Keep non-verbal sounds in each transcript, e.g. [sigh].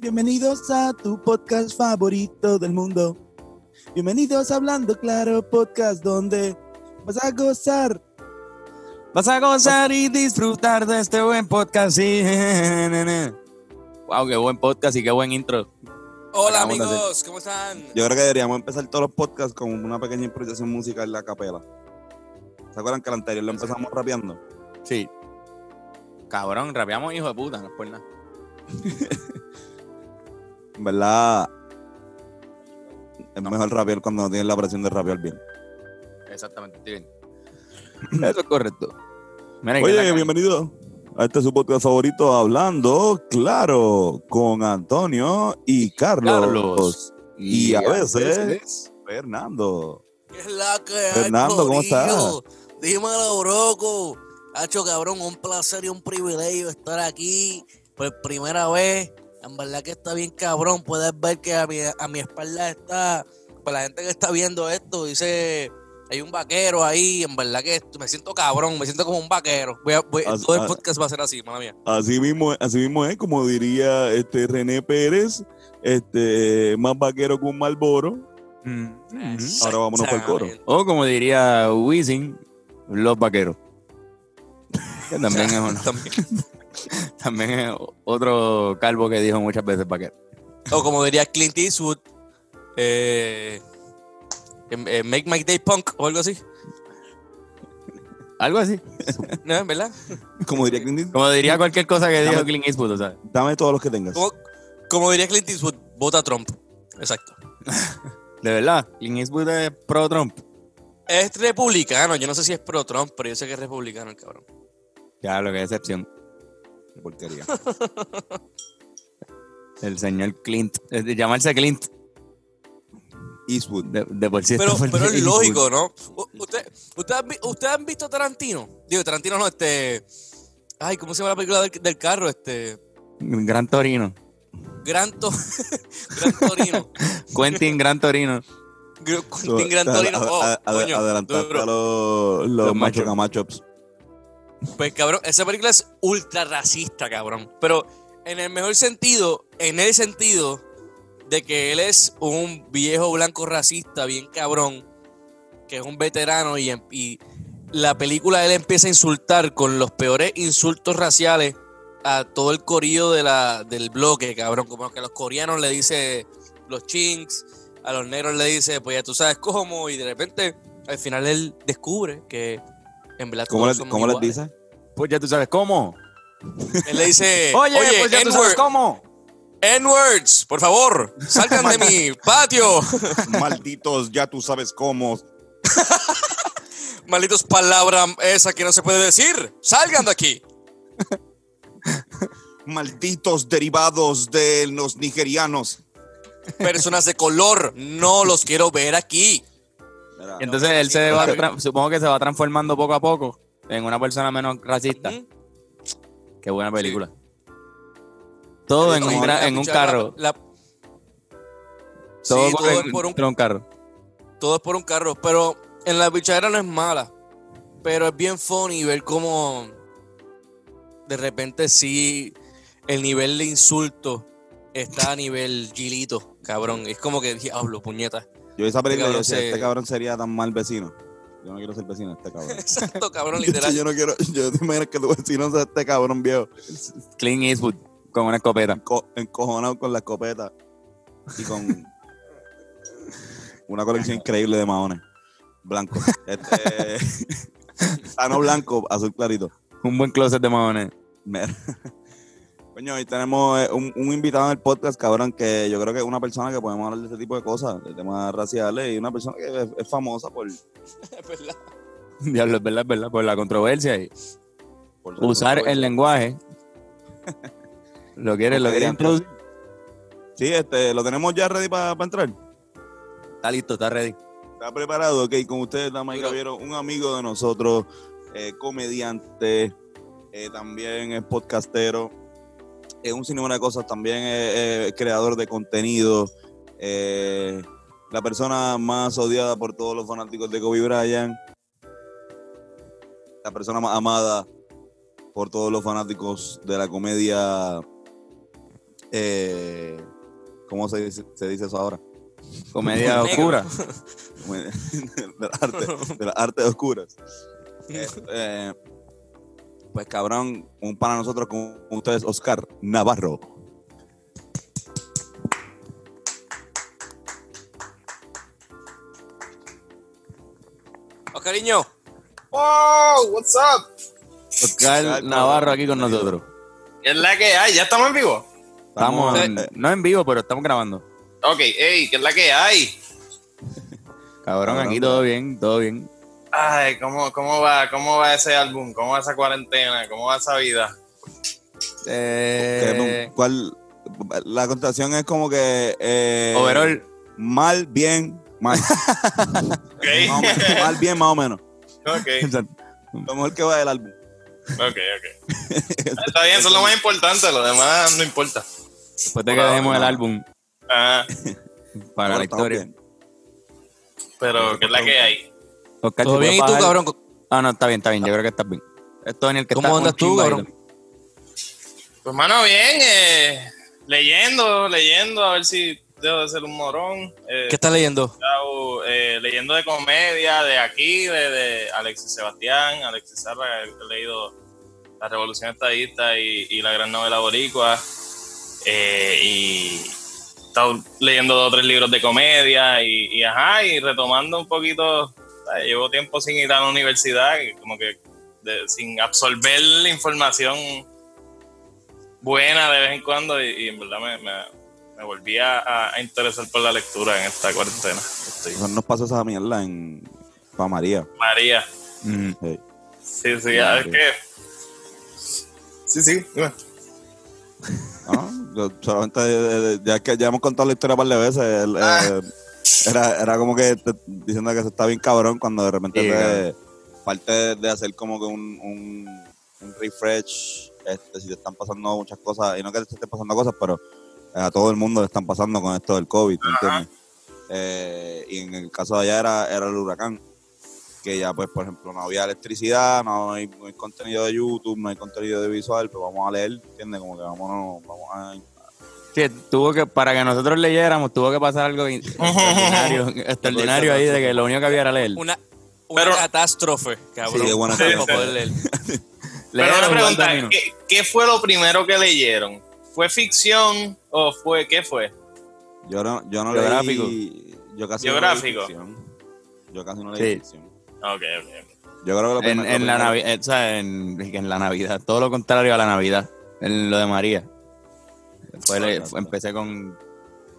Bienvenidos a tu podcast favorito del mundo. Bienvenidos a Hablando Claro Podcast, donde vas a gozar. Vas a gozar y disfrutar de este buen podcast. Sí. [laughs] Wow, qué buen podcast y qué buen intro. Hola amigos, ¿cómo están? Yo creo que deberíamos empezar todos los podcasts con una pequeña improvisación musical en la capela. ¿Se acuerdan que el anterior lo empezamos rapeando? Sí. Cabrón, rapeamos hijo de puta, no es por nada. En [laughs] verdad, es mejor rapear cuando no tienes la presión de rapear bien. Exactamente, estoy bien. [laughs] Eso es correcto. Mira, ¿qué Oye, bienvenido a este su podcast favorito, Hablando Claro, con Antonio y Carlos. Carlos. Y a veces, Fernando. ¿Qué es la que hay, Fernando, ¿cómo estás? Dímelo, broco. Hacho, cabrón, un placer y un privilegio estar aquí por primera vez. En verdad que está bien cabrón. Puedes ver que a mi, a mi espalda está, para la gente que está viendo esto, dice, hay un vaquero ahí. En verdad que me siento cabrón, me siento como un vaquero. Voy a- voy- As- todo el podcast va a ser así, mala mía. Así mismo, así mismo es, como diría este René Pérez, este más vaquero que un Malboro. Mm. Ahora vámonos para el coro. O como diría Wisin, los vaqueros. Que también es, [laughs] uno- También. [laughs] también es otro calvo que dijo muchas veces vaquero. O como diría Clint Eastwood, eh, em- eh, Make My Day Punk o algo así. Algo así. [laughs] ¿No? ¿En verdad? Como diría Clint Eastwood, Como diría cualquier cosa que dijo Dame- Clint Eastwood, o sea. dame todos los que tengas. Como, como diría Clint Eastwood, vota Trump. Exacto. De verdad, Clint Eastwood es pro Trump. Es republicano. Yo no sé si es pro Trump, pero yo sé que es republicano el cabrón. Ya, lo que es excepción. Qué porquería. [laughs] El señor Clint. De llamarse Clint. Eastwood. De, de por sí Pero, pero es lógico, ¿no? U- Usted, usted, han vi- ¿Ustedes han visto Tarantino? Digo, Tarantino no, este... Ay, ¿cómo se llama la película del, del carro? Este... Gran Torino. Gran, To- [laughs] Gran Torino. [laughs] Quentin Gran Torino. [laughs] Gran Torino. Oh, coño, adelantaste a los, los, macho. Pues cabrón, esa película es ultra racista, cabrón. Pero en el mejor sentido, en el sentido de que él es un viejo blanco racista, bien cabrón, que es un veterano y, em- y la película él empieza a insultar con los peores insultos raciales a todo el corillo de la, del bloque, cabrón. Como que a los coreanos le dice los chinks, a los negros le dice, pues ya tú sabes cómo, y de repente al final él descubre que en verdad ¿Cómo, todos le- somos cómo les dice? Pues ya tú sabes cómo. Él le dice, [laughs] Oye, oye, pues ya tú sabes cómo. N-words, por favor, salgan de [laughs] mi patio. [laughs] Malditos, ya tú sabes cómo. Malditos palabras esa que no se puede decir. Salgan de aquí. Malditos derivados de los nigerianos. Personas de color, no los quiero ver aquí. Mira, Entonces él se va, supongo que se va transformando poco a poco en una persona menos racista. Qué buena película. Todo en un, la gra- en un pichada, carro. la- Todo Sí, todo en- por un- de un carro. todo es por un carro, pero en la bichadera no es mala. Pero es bien funny ver cómo de repente sí el nivel de insulto está a nivel gilito, cabrón. Es como que diablo, puñeta. Yo esa película, Cabrón, yo decía, se- este cabrón sería tan mal vecino. Yo no quiero ser vecino de este cabrón. [laughs] Exacto, cabrón, [laughs] literal. yo no quiero, yo te imaginas que tu vecino sea este cabrón viejo, Clint Eastwood con una escopeta. enco- encojonado con la escopeta y con una colección increíble de maones blancos. Este, [laughs] ah, no blanco, azul clarito. Un buen closet de maones. Mira. Coño, hoy tenemos eh, un, un invitado en el podcast, cabrón, que yo creo que es una persona que podemos hablar de este tipo de cosas, de temas raciales, y una persona que es, es famosa por, Es [laughs] verdad. Diablo, es verdad, es verdad. Por la controversia y por usar el lenguaje. [laughs] ¿Lo quieres, lo quieres introducir? Sí, este, lo tenemos ya ready para entrar. Está listo, está ready. ¿Está preparado? Ok, con ustedes, damas y caballeros, un amigo de nosotros, eh, comediante, eh, también es podcastero, es un sinnúmero de cosas, también es, es creador de contenido, eh, la persona más odiada por todos los fanáticos de Kobe Bryant, la persona más amada por todos los fanáticos de la comedia, eh, ¿cómo se dice, se dice eso ahora? Comedia oscura. [laughs] De las artes, de las artes oscuras. [laughs] Eh, eh, pues cabrón, un para nosotros con ustedes, Oscar Navarro. Oscariño, ¡Wow! What's up? Oscar Oscar Navarro aquí con nosotros. ¿Qué es la que hay? ¿Ya estamos en vivo? Estamos, en- no en vivo, pero estamos grabando. Ok, ey, ¿qué es la que hay? Cabrón, Cabrón, aquí todo bien, todo bien. Ay, ¿cómo, cómo va? ¿Cómo va ese álbum? ¿Cómo va esa cuarentena? ¿Cómo va esa vida? Eh, ¿Cuál? La contestación es como que. eh, overall, Mal, bien, mal. [laughs] Ok, Más o menos. mal, bien, más o menos. ok, Lo mejor que va del álbum. ok, ok. [laughs] Está bien, eso es lo más importante, lo demás no importa. después de que Bueno, dejemos el álbum Ah, para la historia. pero ¿qué es la que hay? Oscar, ¿todo ¿se puede bien? ¿Y tú, bajar? cabrón? Ah, no, está bien, está bien. Yo creo que estás bien. Esto en el que ¿Cómo está andas tú, cabrón? Pues, mano, bien, eh, leyendo, leyendo, a ver si dejo de ser un morón. Eh, ¿Qué estás leyendo? eh, leyendo de comedia de aquí, de, de Alexis Sebastián, Alexis Serra, he, he leído La Revolución Estadista y, y la gran novela boricua. eh, y he estado leyendo dos o tres libros de comedia y, y ajá, y retomando un poquito. Llevo tiempo sin ir a la universidad, como que de- sin absorber la información buena de vez en cuando y, y en verdad me, me- me volví a, a interesar por la lectura en esta cuarentena. Estoy- nos pasó esa mierda en. Pa' María. María, Mm. Sí. sí, sí, Ya, es sí. que... Sí, sí, dime. ¿No? Yo solamente, eh, ya que ya hemos contado la historia un par de veces, el, Ah. eh, era, era como que te- diciendo que se está bien cabrón cuando de repente Sí, te- cabrón. parte de, hacer como que un, un, un refresh, este, si te están pasando muchas cosas, y no que te estén pasando cosas, pero a todo el mundo le están pasando con esto del COVID, ¿me entiendes? Eh, y en el caso de allá era, era el huracán, que ya pues por ejemplo no había electricidad, no hay, no hay contenido de YouTube, no hay contenido de visual, pues vamos a leer, ¿entiendes? Como que vámonos, vamos a... Sí, tuvo que, para que nosotros leyéramos, tuvo que pasar algo in- [laughs] extraordinario, extraordinario ahí de que lo único que había era leer. Una, una Pero- catástrofe, cabrón. Sí, de buena [laughs] poder [laughs] leer. Pero una pregunta. ¿qué, qué fue lo primero que leyeron? ¿Fue ficción o fue qué fue? Yo no, yo no Biográfico. leí... Yo casi Biográfico. no leí ficción. Yo casi no leí Sí. ficción. Ok, ok. Yo creo que lo En, primero- en la Navidad, sea, en, en la Navidad, todo lo contrario a la Navidad, en lo de María. Le- empecé con,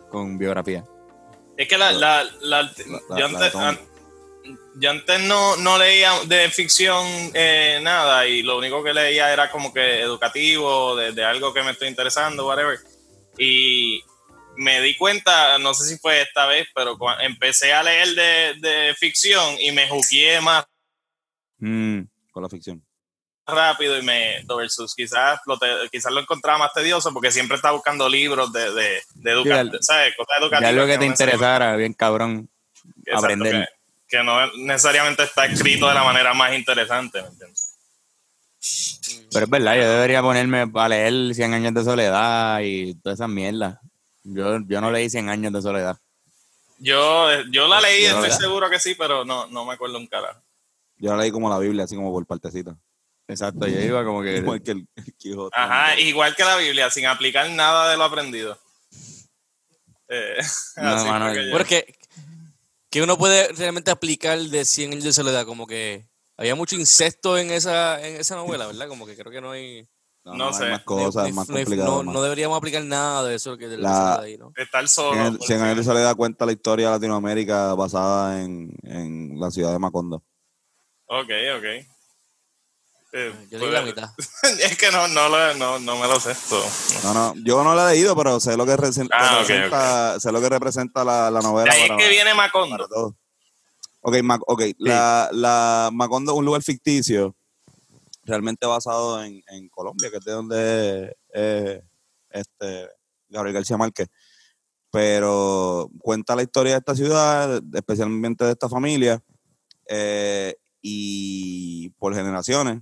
con biografía. Es que la, la, la- la- yo antes, Tom. an- yo antes no, no leía de ficción eh, nada y lo único que leía era como que educativo, de, de algo que me estoy interesando, whatever. Y me di cuenta, no sé si fue esta vez, pero cua- empecé a leer de, de ficción y me juqueé más Mm, Con la ficción. Rápido y me versus quizás lo, te- quizás lo encontraba más tedioso porque siempre estaba buscando libros de, de, de educación, Sí, al- ¿sabes? Cosas educativas. algo que te no interesara, bien cabrón. Exacto, aprender. Que, que no necesariamente está escrito de la manera más interesante, ¿me entiendes? Pero es verdad, yo debería ponerme a leer 100 años de soledad y todas esas mierdas. Yo, yo no leí 100 años de soledad. Yo, yo la leí, Yo estoy la- seguro que sí, pero no, no me acuerdo un carajo. Yo la leí como la Biblia, así como por partecita. Exacto, yo iba como que... [laughs] Igual que el, el Quijote. Ajá, igual que la Biblia, sin aplicar nada de lo aprendido. Eh, [laughs] No, así mano, Porque que uno puede realmente aplicar de 100 años de soledad, como que había mucho incesto en esa, en esa novela, ¿verdad? Como que creo que no hay... No, no no, sé. hay más cosas, más no hay- complicado. no, más. no deberíamos aplicar nada de eso que de la, ahí, ¿no? estar solo. Por Cien años de fin. soledad cuenta la historia de Latinoamérica basada en, en la ciudad de Macondo. Ok, ok. Eh, Yo leí la pues, mitad. [laughs] es que no, no, lo- no, no me lo sé todo. No, no, yo no la he leído, pero sé lo que, Ah, sé lo que representa la, la De novela. ahí es que viene Macondo. todo. Ok, Mac- ok, la, la Macondo es un lugar ficticio, realmente basado en, en Colombia, que es de donde es este, Gabriel García Márquez. pero cuenta la historia de esta ciudad, especialmente de esta familia, eh, y por generaciones.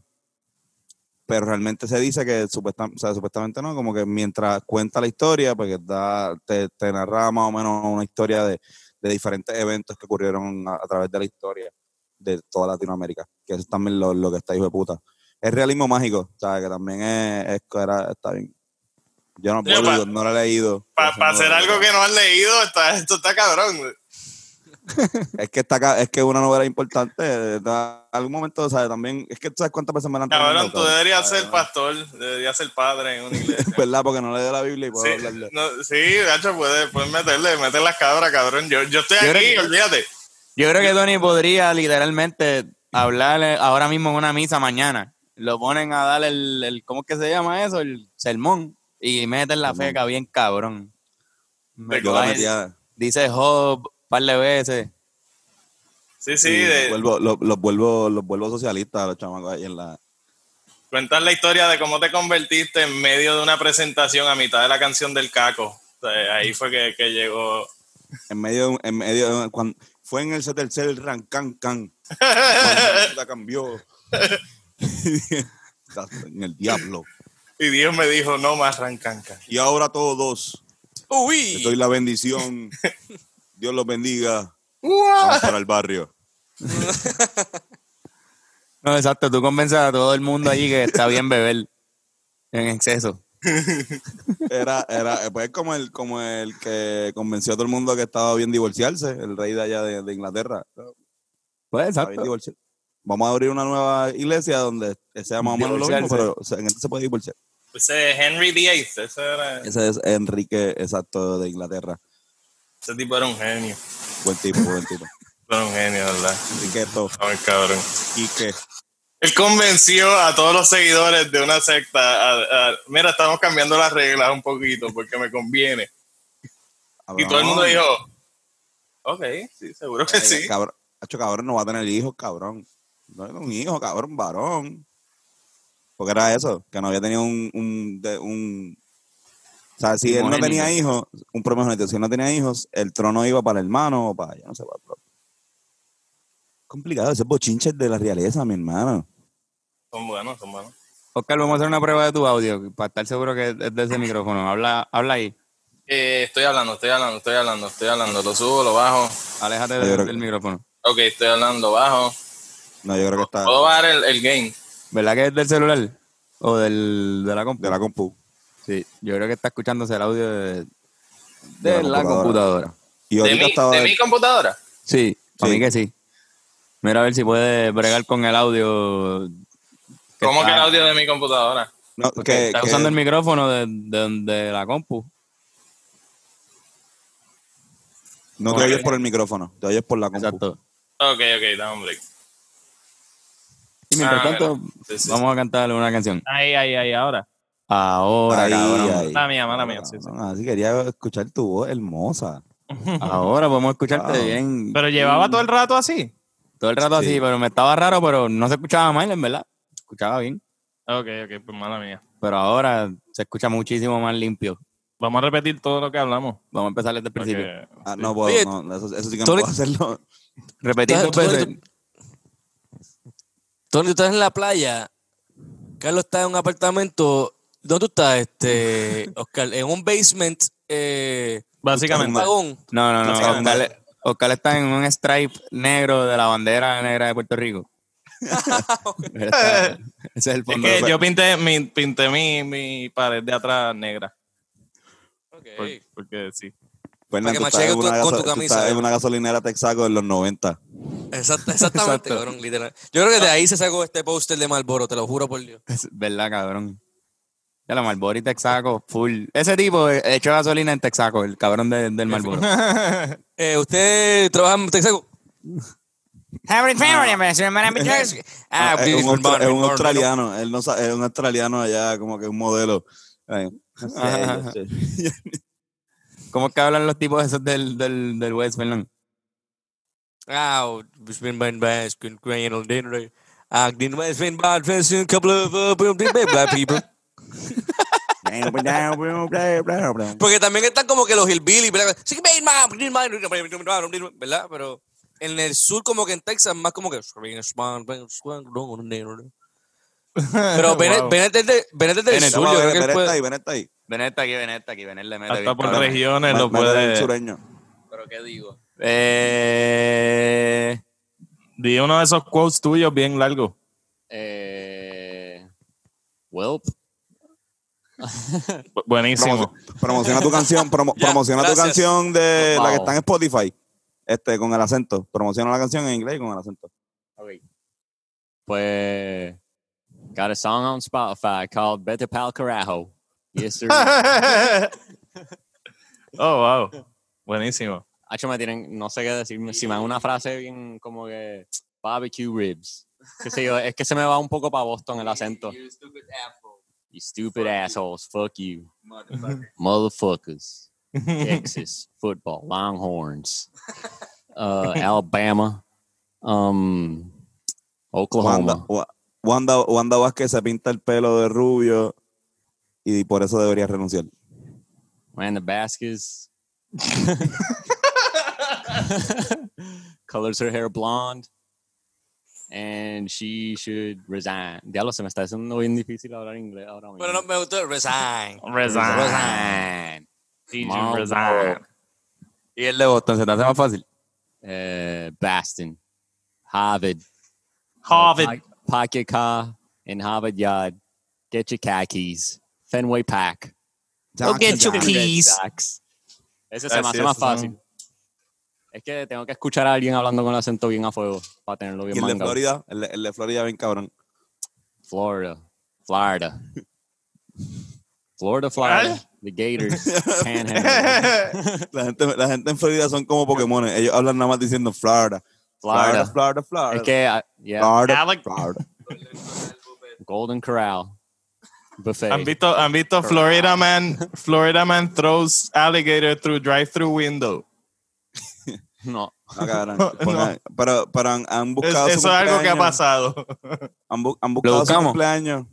Pero realmente se dice que supuesta- o sea, supuestamente no, como que mientras cuenta la historia, porque da, te, te narra más o menos una historia de, de diferentes eventos que ocurrieron a, a través de la historia de toda Latinoamérica, que eso es también lo, lo que está hijo de puta. Es realismo mágico, o sea, que también es, es- era- está bien. Yo no, Yo, puedo, pa- no lo he leído. Para hacer algo que no has leído, está, esto está cabrón. [laughs] Es que está acá, es que una novela importante. En algún momento, o sea, también, es que tú sabes cuántas veces me han Cabrón, tú deberías ¿sabes? ser pastor, deberías ser padre en una iglesia. [laughs] ¿Verdad? Porque no le la Biblia y puedo Sí, hablarle. no, sí, gacho, puedes, puedes meterle, meter las cabras, cabrón. Yo, yo estoy Yo aquí, que- olvídate. Yo creo que Tony podría literalmente hablar ahora mismo en una misa mañana. Lo ponen a dar el, el ¿cómo es que se llama eso? El sermón. Y meten la feca bien cabrón. Me. Dice Job par de veces. Sí, sí, y de, los, vuelvo, los, los vuelvo, los vuelvo socialistas a los chamacos ahí en la. cuentas la historia de cómo te convertiste en medio de una presentación a mitad de la canción del caco. O sea, ahí fue que, que llegó. En medio, en medio, cuando, fue en el tercer rancan can. La [laughs] cambió. [laughs] en el diablo. Y Dios me dijo, no más rancanca. Y ahora todos, les doy Uy. la bendición. [laughs] Dios los bendiga. Vamos para el barrio. [laughs] No, exacto. Tú convences a todo el mundo allí que está bien beber en exceso. [laughs] Era, era, pues como el, como el que convenció a todo el mundo que estaba bien divorciarse, el rey de allá de, de Inglaterra. Pues exacto. Vamos a abrir una nueva iglesia donde sea más o menos lo mismo, Divorciarse. pero o sea, en este se puede divorciar. Ese es Henry VIII, ese, era, Ese es Enrique, exacto, de Inglaterra. Ese tipo era un genio. Buen tipo, buen tipo. [laughs] Era un genio, ¿verdad? Enrique esto, Ay, cabrón. Quique. Él convenció a todos los seguidores de una secta a, a- mira, estamos cambiando las reglas un poquito porque me conviene. Y todo el mundo dijo, ok, sí, seguro que Ay, sí. Cabrón, Hacho, cabrón, no va a tener hijos, cabrón. No es un hijo, cabrón, varón. Porque era eso, que no había tenido un... un, de- un o sea, si él no tenía hijos, un primogénito, si él no tenía hijos, el trono iba para el hermano o para, yo no sé, para otro. Complicado, ese bochinche de la realeza, mi hermano. Son buenos, son buenos. Oscar, vamos a hacer una prueba de tu audio para estar seguro que es de ese micrófono. Habla, habla ahí. Eh, estoy hablando, estoy hablando, estoy hablando, estoy hablando. Lo subo, lo bajo. Aléjate del, creo del que- micrófono. Ok, estoy hablando, bajo. No, yo creo que está Puedo bajar el, el gain. ¿Verdad que es del celular? ¿O del, de la compu? de la compu. Sí, yo creo que está escuchándose el audio de, de De la computadora. computadora. Y ¿De mi, estaba... de mi computadora? Sí, a Sí. mí que sí. Mira a ver si puede bregar con el audio. ¿Cómo está- que el audio de mi computadora? No, que, está que- usando el micrófono de, de, de la compu. no te oyes por el micrófono, te oyes por la compu. Exacto. Ok, ok, dame un break. Y mientras Ah, tanto, mira. Sí, sí, vamos a cantarle una canción. Ahí, ahí, ahí, ahora. Ahora, Ahí, cabrón. ahí. Mala mía, mala mía, sí, sí. No, así quería escuchar tu voz hermosa. Ahora podemos escucharte bien. Pero llevaba todo el rato así. Todo el rato Sí. así, pero me estaba raro, pero no se escuchaba mal, en verdad. Se escuchaba bien. Ok, ok, pues mala mía. Pero ahora se escucha muchísimo más limpio. Vamos a repetir todo lo que hablamos. Vamos a empezar desde el principio. Ah, no puedo, Oye, no, eso, eso sí que no Tony- puedo hacerlo. Repetir dos veces. Tony, tú estás en la playa. Carlos está en un apartamento. ¿Dónde tú estás, este, Oscar? En un basement. Eh, Básicamente. un vagón. No, no, no. Oscar, Oscar está en un stripe negro de la bandera negra de Puerto Rico. Está- [laughs] ese es el Es fondo. que yo pinté mi, pinté mi, mi pared de atrás negra. Ok. por- porque sí. Que estás macheque en una con tu camisa, estás en eh. una gasolinera Texaco en los 90. Exact- exactamente, cabrón, literal. Yo creo que de ahí se sacó este póster de Marlboro, te lo juro por Dios. Es verdad, cabrón. Ya la Marlboro y Texaco, full. Ese tipo echó gasolina en Texaco, el cabrón de- del Marlboro. [laughs] Eh, ¿Usted trabaja en Texaco? Ah, Ah, es, un, es australiano, él no sa- es un australiano allá, como que un modelo. [laughs] ¿Cómo es que hablan los tipos esos del, del, del West, Fernando? Ah, on dinner. Ah, uh, black people. Porque también están como que los hillbilly, ¿verdad? Sí, man, man, ¿verdad? Pero en el sur, como que en Texas, más como que. Pero Bennett, es de- Bennett es del Bennett, sur, yo creo ver, que Benet puede- está ahí, Benet está ahí. Benet aquí, Benet aquí, Benet le mete Hasta bien por cabrón. regiones lo puede. sureño. Pero qué digo. Eh, Di uno de esos quotes tuyos bien largos. Eh, Welp. Bu- Buenísimo. Promo- promociona tu canción, promo- [laughs] Ya, promociona tu canción de la que está en Spotify. Este, con el acento. Promociona la canción en inglés y con el acento. Pues, got a song on Spotify called Vete Pal Carajo. Yes, sir. [laughs] oh, wow. Buenísimo. Hacho, me tienen, no sé qué decir. Si me dan una frase bien como que barbecue ribs. Qué sé yo, es que se me va un poco para Boston el acento. You stupid assholes. Fuck you. [laughs] Motherfuckers. Texas. [laughs] Football. Longhorns. [laughs] Uh, Alabama. Um, Oklahoma. Wa- Wanda, Wanda Vázquez se pinta el pelo de rubio y por eso debería renunciar. Man, the Baskets. Colors her hair blonde. And she should resign. Diablo, se me está haciendo bien difícil hablar inglés ahora mismo. Pero no me gustó resign. Resign. Resign. DJ Marlboro. Resign. y el de Boston, ¿se te hace más fácil? Uh, Baston. Harvard. Harvard. Po- Pocket car in Harvard Yard. Get your car keys. Fenway Pack. Go get your Red Sox. Ese se me hace más es, fácil. Es que tengo que escuchar a alguien hablando con el acento bien a fuego para tenerlo Y bien el de. Florida, el de, el de Florida bien cabrón. Florida. Florida. Florida, Florida. The Gators. [laughs] Panhandle. La gente, la gente en Florida son como Pokémon. Ellos hablan nada más diciendo Florida. Florida, Florida. Florida, Florida. Es que, ah, yeah, Florida, Alec- Florida. Golden Corral. Buffet. ¿Han visto, han visto Florida Man, Florida Man throws alligator through drive-through window? No. No, cabrón. [laughs] No. Pero, pero han, han Es- buscado su eso es algo que ha pasado. Han, bu- han buscado su cumpleaños.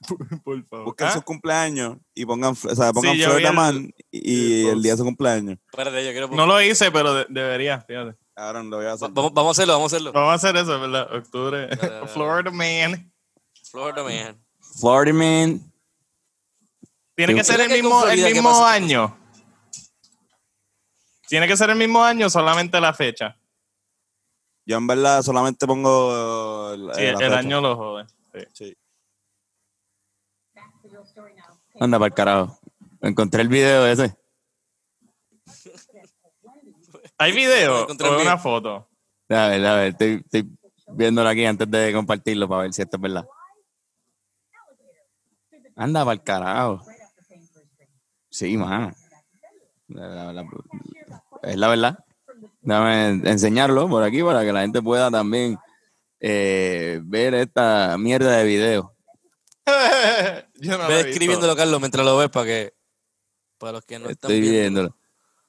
[laughs] Por favor. Busquen ¿Ah? sus cumpleaños y pongan, o sea, pongan Sí, Man y el el post. día de su cumpleaños. Espérate, yo quiero. No lo hice, pero de- debería, fíjate. Ahora lo voy a hacer. vamos, vamos a hacerlo, vamos a hacerlo. Vamos a hacer eso, ¿verdad? Octubre. dale. [laughs] Florida Man. Florida Man. Florida Man. Tiene que ser el mismo, el Florida, ¿qué mismo pasa? año. Tiene que ser el mismo año, solamente la fecha. Yo en verdad solamente pongo el, Sí, eh, el, la fecha. año lo jode. Sí. Sí. Anda para el carajo. Encontré el video ese. ¿Hay video Encontré o el una foto? A ver, a ver, estoy, estoy viéndolo aquí antes de compartirlo para ver si esto es verdad. Anda para el carajo. Sí, mano. La- la- la- es la verdad. Déjame enseñarlo por aquí para que la gente pueda también eh, ver esta mierda de video. [laughs] Yo no lo Ve escribiéndolo, Carlos, mientras lo ves para que. Para los que no están Estoy viendo. viéndolo.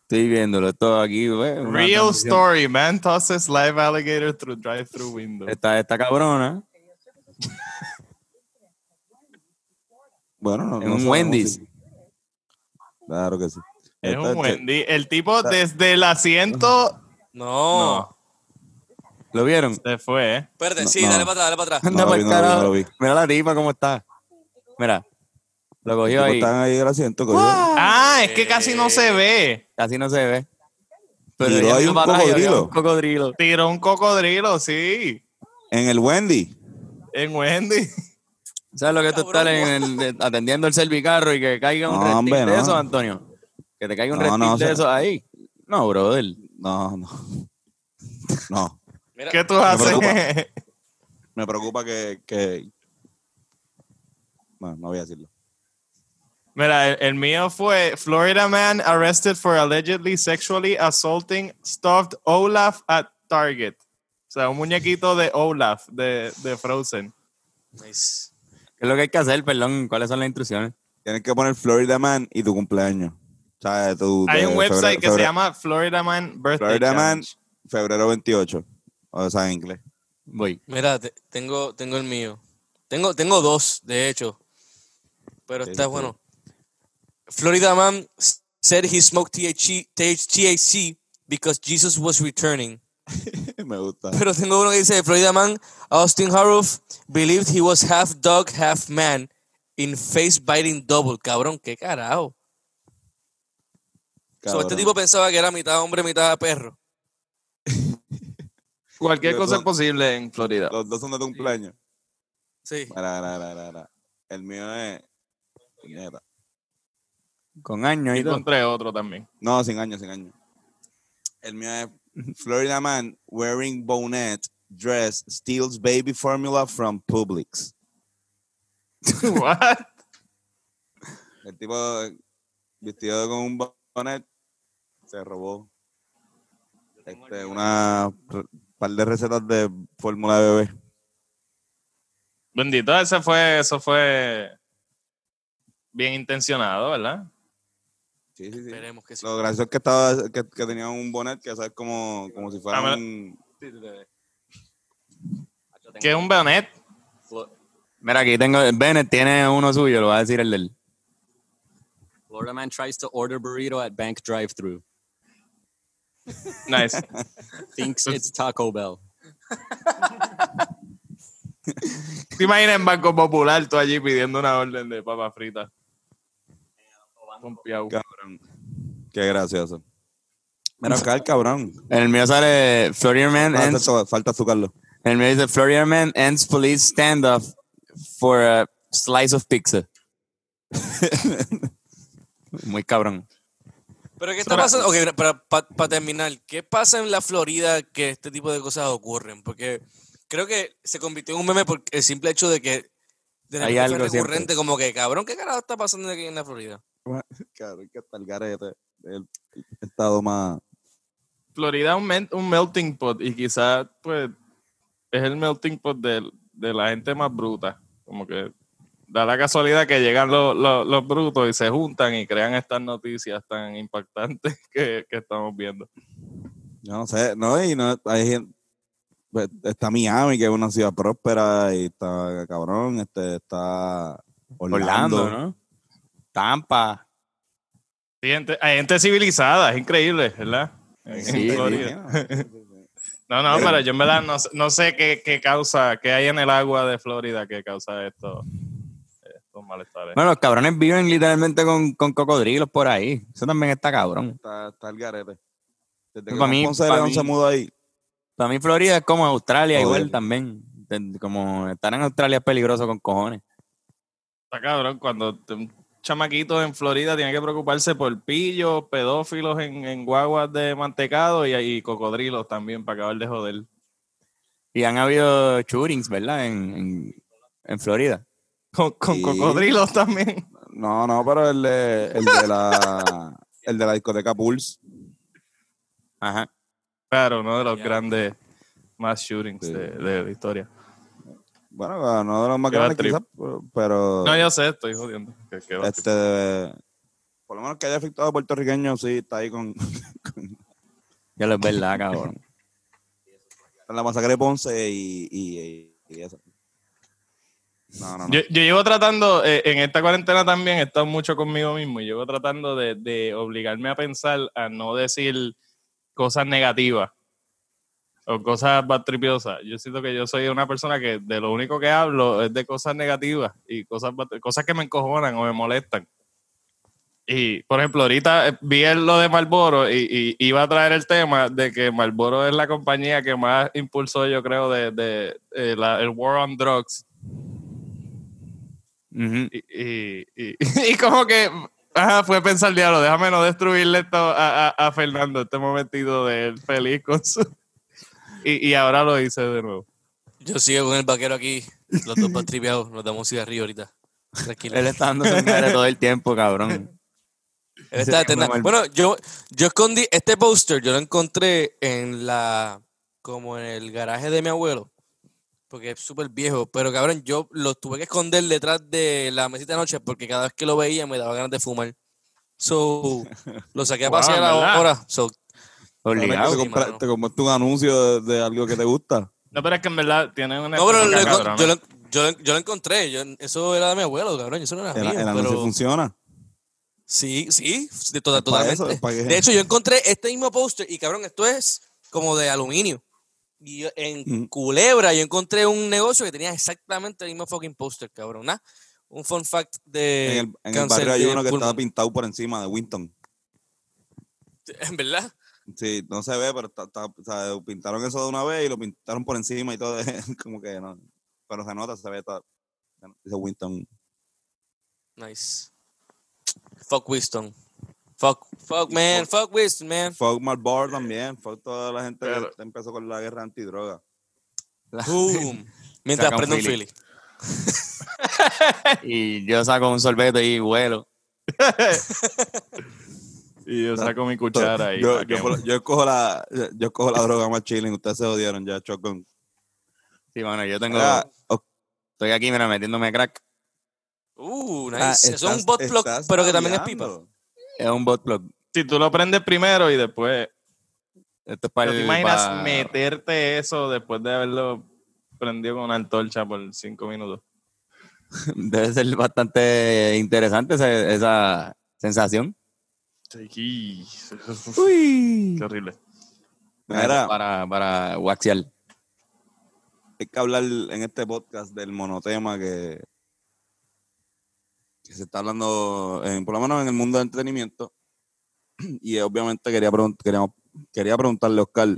Estoy viéndolo. Esto aquí, güey, Real story, man tosses live alligator through drive-through window. Esta, esta cabrona [laughs] Bueno, no, en no un Wendy's. Claro que sí. Es un Wendy. El tipo desde el asiento No. No. ¿Lo vieron? se fue, ¿eh? Espérate, No, sí, no. dale para atrás, dale para atrás. Anda No lo pa'l vi, no lo vi, carajo. no lo vi. Mira la tipa cómo está. Mira. Lo cogió ahí. Están ahí en el asiento. cogió. Ah, es que casi no se ve. Casi no se ve. Tiró ella ahí un para cocodrilo. Un cocodrilo. Tiró un cocodrilo, sí. En el Wendy. En Wendy. ¿Sabes lo que es tú estar en el- atendiendo el servicarro y que caiga un No, reptil hombre, de no. esos, Antonio? Que te caiga un No, o de sea- esos ahí. No, brother. No, no. No. Mira, ¿Qué tú Me haces? preocupa. [laughs] Me preocupa que, que... Bueno, no voy a decirlo. Mira, el, el mío fue Florida man arrested for allegedly sexually assaulting stuffed Olaf at Target. O sea, un muñequito de Olaf de, de Frozen. nice. ¿Qué es lo que hay que hacer? Perdón, ¿cuáles son las instrucciones? Tienes que poner Florida Man y tu cumpleaños. O sea, tu, Hay de un website febrero- que se llama Florida Man Birthday Florida Man, febrero 28. O sea, en inglés. Voy. Mira, te- tengo, tengo el mío. Tengo, tengo dos, de hecho. Pero está bueno. Florida man said he smoked THC, THC because Jesus was returning. [laughs] Me gusta. Pero tengo uno que dice, Florida man, Austin Harroff believed he was half dog, half man in face biting double. Cabrón, qué carajo. So, este tipo pensaba que era mitad hombre, mitad perro. [laughs] Cualquier cosa es posible en Florida. Los dos son de cumpleaños. Sí. Mira, mira, mira. El mío es. Con años Y encontré otro también. No, sin años, sin años. El mío es Florida man wearing bonnet dress steals baby formula from Publix. [laughs] What? El tipo vestido con un bonnet se robó este, una par de recetas de fórmula de bebé. Bendito, ese fue, eso fue bien intencionado, ¿verdad? Sí, sí, sí. Esperemos que sí. Lo gracioso es que estaba que, que tenía un bonnet que es como, como si fuera Ah, un Que es un bayonet. Mira, aquí tengo. Bennett tiene uno suyo, lo va a decir el del. Florida man tries to order burrito at bank drive-thru. Nice. [laughs] Thinks it's Taco Bell. [laughs] ¿Te imaginas en Banco Popular tú allí pidiendo una orden de papas fritas? Pompeado. cabrón. Qué gracioso. Mira, acá el cabrón. En el mío sale Falta, ends, falta azúcarlo. en el mío dice Florida Man ends police standoff for a slice of pizza. [laughs] Muy cabrón. Pero ¿qué está pasando? Ok, para terminar, ¿qué pasa en la Florida que este tipo de cosas ocurren? Porque creo que se convirtió en un meme por el simple hecho de que de Hay algo siempre. recurrente, como que cabrón, ¿qué carajo está pasando aquí en la Florida? [laughs] Cabrón, que hasta el garete. El, el estado más. Florida es un melting pot y quizás pues es el melting pot de, de la gente más bruta. Como que da la casualidad que llegan los, los, los brutos y se juntan y crean estas noticias tan impactantes [laughs] que, que estamos viendo. Yo no sé, no, y no, hay gente. pues, Está Miami, que es una ciudad próspera, y está cabrón, este, está Orlando, Orlando, ¿no? Tampa. Sí, gente- hay gente civilizada, es increíble, ¿verdad? En- Sí. [laughs] No, no, pero yo en verdad no, sé- no sé qué, qué causa, qué hay en el agua de Florida que causa esto, malestares. Bueno, los cabrones viven literalmente con, con cocodrilos por ahí. Eso también está cabrón. Está, está el garete. Desde que Pa' Juan mí- Ponce de pa' León mí- se mudó ahí. Para mí Florida es como Australia Joder. igual también. Como estar en Australia es peligroso con cojones. Está cabrón, cuando un chamaquito en Florida tiene que preocuparse por pillos, pedófilos en, en guaguas de mantecado y, y cocodrilos también para acabar de joder. Y han habido shootings, ¿verdad? En, en, en Florida. Con, con cocodrilos también. No, no, pero el de, el de la el de la discoteca Pulse. Ajá. Claro, uno de los grandes más shootings Sí. de, de la historia. Bueno, no de los más Qué grandes quizás, pero- No, yo sé, estoy jodiendo. Que- que va- este por lo menos que haya afectado a puertorriqueños, sí, está ahí con, Ya lo es verdad, cabrón. [laughs] con la masacre de Ponce y, y, y eso. Yo, llevo tratando, eh, en esta cuarentena también he estado mucho conmigo mismo y llevo tratando de, obligarme a pensar a no decir cosas negativas o cosas batripiosas. Yo siento que yo soy una persona que de lo único que hablo es de cosas negativas y cosas, cosas que me encojonan o me molestan. Y, por ejemplo, ahorita eh, vi lo de Marlboro y, iba a traer el tema de que Marlboro es la compañía que más impulsó, yo creo, de, eh, el War on Drugs Y, y, y- [laughs] y como que ajá, fue pensar, diablo, déjame no destruirle esto a, a, a Fernando, este momentito de él feliz con su... [laughs] Y, y ahora lo hice de nuevo. Yo sigo con el vaquero aquí, los dos patripeados, nos damos un cigarrillo ahorita. Tranquilo. Él está dando su madre todo el tiempo, cabrón. Él está Bueno, yo, yo escondí este póster, yo lo encontré en la, como en el garaje de mi abuelo, porque es súper viejo, pero cabrón, yo lo tuve que esconder detrás de la mesita de noche porque cada vez que lo veía me daba ganas de fumar. So, [laughs] lo saqué a Wow, pasear ¿verdad? ahora. So, Obligado. te, te compraste un anuncio de, de algo que te gusta. No, pero es que en verdad tiene una... no, pero yo, lo, yo, lo- yo lo encontré, yo- eso era de mi abuelo, cabrón, eso no era El, mío, el anuncio pero- funciona. Sí, sí, de para totalmente. eso, De hecho, yo encontré este mismo póster y cabrón, esto es como de aluminio. Y en Mm. Culebra yo encontré un negocio que tenía exactamente el mismo fucking póster, cabrón. Un fun fact de En el, en el cáncer barrio hay uno que estaba pintado por encima de Winton. En verdad. Sí, no se ve, pero está, está- o sea, pintaron eso de una vez y lo pintaron por encima y todo. [laughs] Como que no. Pero se nota, se ve todo. Dice Winton. Nice. Fuck Winston. Fuck, fuck, man. Fuck Winston, man. Fuck Marlboro también. Fuck toda la gente Pero- que empezó con la guerra antidroga. Boom. [laughs] Mientras Saca un Philly. Y yo saco un sorbete y vuelo. [laughs] Y yo saco mi cuchara y yo, yo, yo escojo la, yo escojo la droga más chilling. Ustedes se odiaron ya, Chocón. Sí, bueno, yo tengo. O- Estoy aquí, mira, metiéndome crack. Uh, nice. ah, Eso es un bot estás pero que también es pipa. Es un bot plug. Si tú lo prendes primero y después. Esto es para ¿Te el- imaginas meterte eso después de haberlo prendido con una antorcha por cinco minutos? [laughs] Debe ser bastante interesante esa, esa sensación. Sí. [laughs] Uy. Qué horrible. Para, para waxear. hay que hablar en este podcast del monotema que, que se está hablando, en- por lo menos en el mundo del entretenimiento. [clears throat] Y eh, obviamente quería, pregun- queríamos- quería preguntarle a Oscar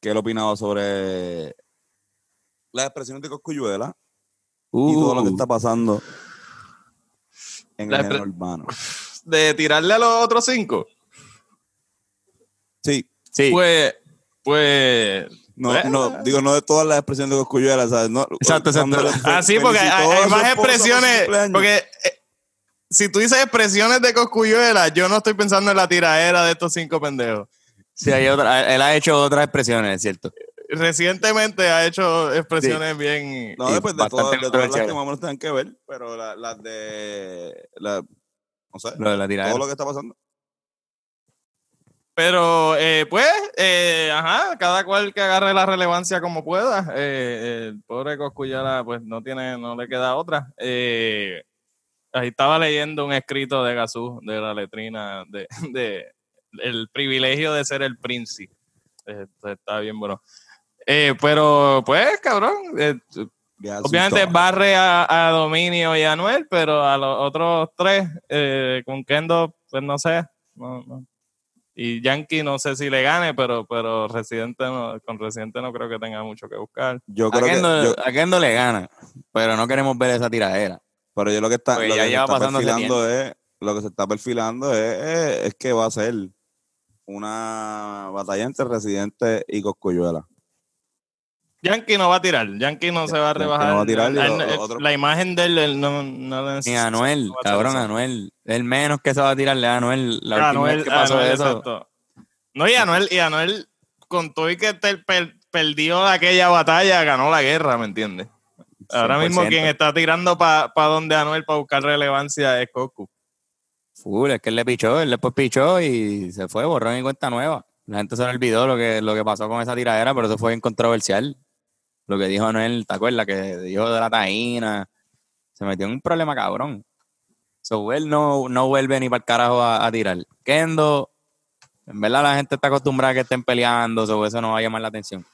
qué él opinaba sobre las expresiones de Coscuyuela y todo lo que Uh, está pasando en La el género urbano. De tirarle a los otros cinco. Sí, Sí, Pues. Pues. No, Bueno. no, digo, no de todas las expresiones de Coscuyuela, ¿sabes? No, Exacto, exacto. Ah, sí, porque hay, más expresiones. Porque eh, si tú dices expresiones de Coscuyuela, yo no estoy pensando en la tiraera de estos cinco pendejos. sí, hay otra, él ha hecho otras expresiones, es cierto. Recientemente ha hecho expresiones bien. No, Sí, después de, todas- de todas las que más o menos tienen que ver, pero la- las de. La, no sé, Lo de la tiradera. todo lo que está pasando. Pero, eh, pues, eh, ajá, cada cual que agarre la relevancia como pueda. Eh, el pobre Coscuyala, pues, no tiene, no le queda otra. Eh, ahí estaba leyendo un escrito de Gazú, de la letrina, de, de el privilegio de ser el príncipe. Eh, está bien bueno. Eh, pero, pues, cabrón, eh, Obviamente barre a, a Dominio y a Anuel, pero a los otros tres, eh, con Kendo, pues no sé. no- no. Y Yankee no sé si le gane, pero, pero Residente no- con Residente no creo que tenga mucho que buscar. Yo A creo que. Kendo, yo- a Kendo le gana, pero no queremos ver esa tiradera. pero yo lo que está, Pues lo ya que se está perfilando es. Lo que se está perfilando es, es, es que va a ser una batalla entre Residente y Coscuyuela. Yankee no va a tirar, Yankee no se va a Yankee no rebajar. va a tirar Él- él- otro- La imagen de él, él no, no le Ni Anuel, no cabrón. Anuel. El menos que se va a tirarle a Anuel. La última Anuel, vez que pasó Anuel, eso. exacto. No, y Anuel, y Anuel, con todo y que te- per- perdió aquella batalla, ganó la guerra, ¿me entiendes? Ahora mismo 100%. quien está tirando para donde Anuel para buscar relevancia es Coco. Full, es que él le pichó, él después pichó y se fue, borrón y cuenta nueva. La gente se le olvidó lo que, lo que pasó con esa tiradera, pero eso fue bien controversial. Lo que dijo Anuel, ¿te acuerdas? Que dijo de la taína. Se metió en un problema cabrón. So, él no, no vuelve ni para el carajo a, a tirar. Kendo, en verdad la gente está acostumbrada a que estén peleando, so eso no va a llamar la atención.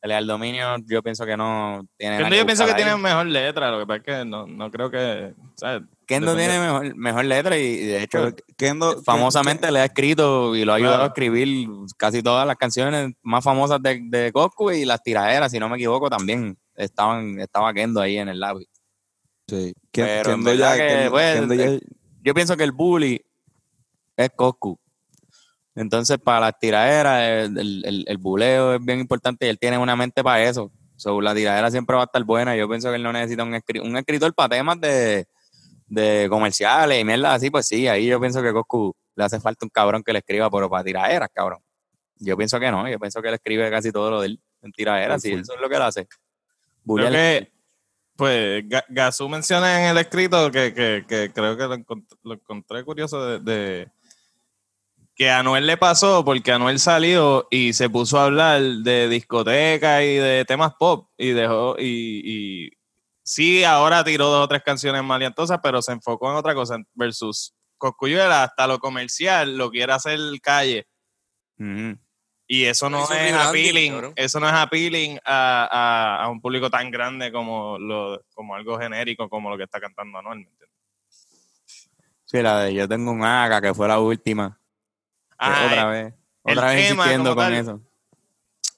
Pelear al dominio, yo pienso que no tiene. nada Kendo yo pienso que ahí. tiene mejor letra, lo que pasa es que no, no creo que. ¿sabes? Kendo tiene mejor, mejor letra y, y de hecho Pero Kendo, famosamente le ha escrito y lo ha ayudado Claro. a escribir casi todas las canciones más famosas de, de Coscu y las tiraderas, si no me equivoco, también estaban, estaba Kendo ahí en el lápiz. Sí. Pero en Kendo ya- que, Kendo- pues, ya- Yo pienso que el bully es Coscu. Entonces, para las tiraderas, el, el, el- el buleo es bien importante y él tiene una mente para eso. So, la tiradera siempre va a estar buena. Yo pienso que él no necesita un, escri- un escritor para temas de, de comerciales y mierda así, pues sí, ahí yo pienso que Coscu le hace falta un cabrón que le escriba, pero para tiraderas, cabrón. Yo pienso que no, yo pienso que él escribe casi todo lo de él en tiraderas, sí, eso es lo que él hace. Creo que, pues, Ga- Gazú menciona en el escrito que, que- que creo que lo, encont- lo encontré curioso de, de- que a Anuel le pasó porque Anuel salió y se puso a hablar de discoteca y de temas pop y dejó y, y sí, ahora tiró dos o tres canciones maliantosas, pero se enfocó en otra cosa. Versus Coscuyuela, hasta lo comercial, lo quiere hacer calle. Y eso no es appealing, eso no es appealing a, a- a un público tan grande como lo, como algo genérico como lo que está cantando Anuel, ¿me entiendes? Sí, la de Yo tengo un AK, que fue la última. Ah, otra vez. el Otra vez tema insistiendo con tal. eso.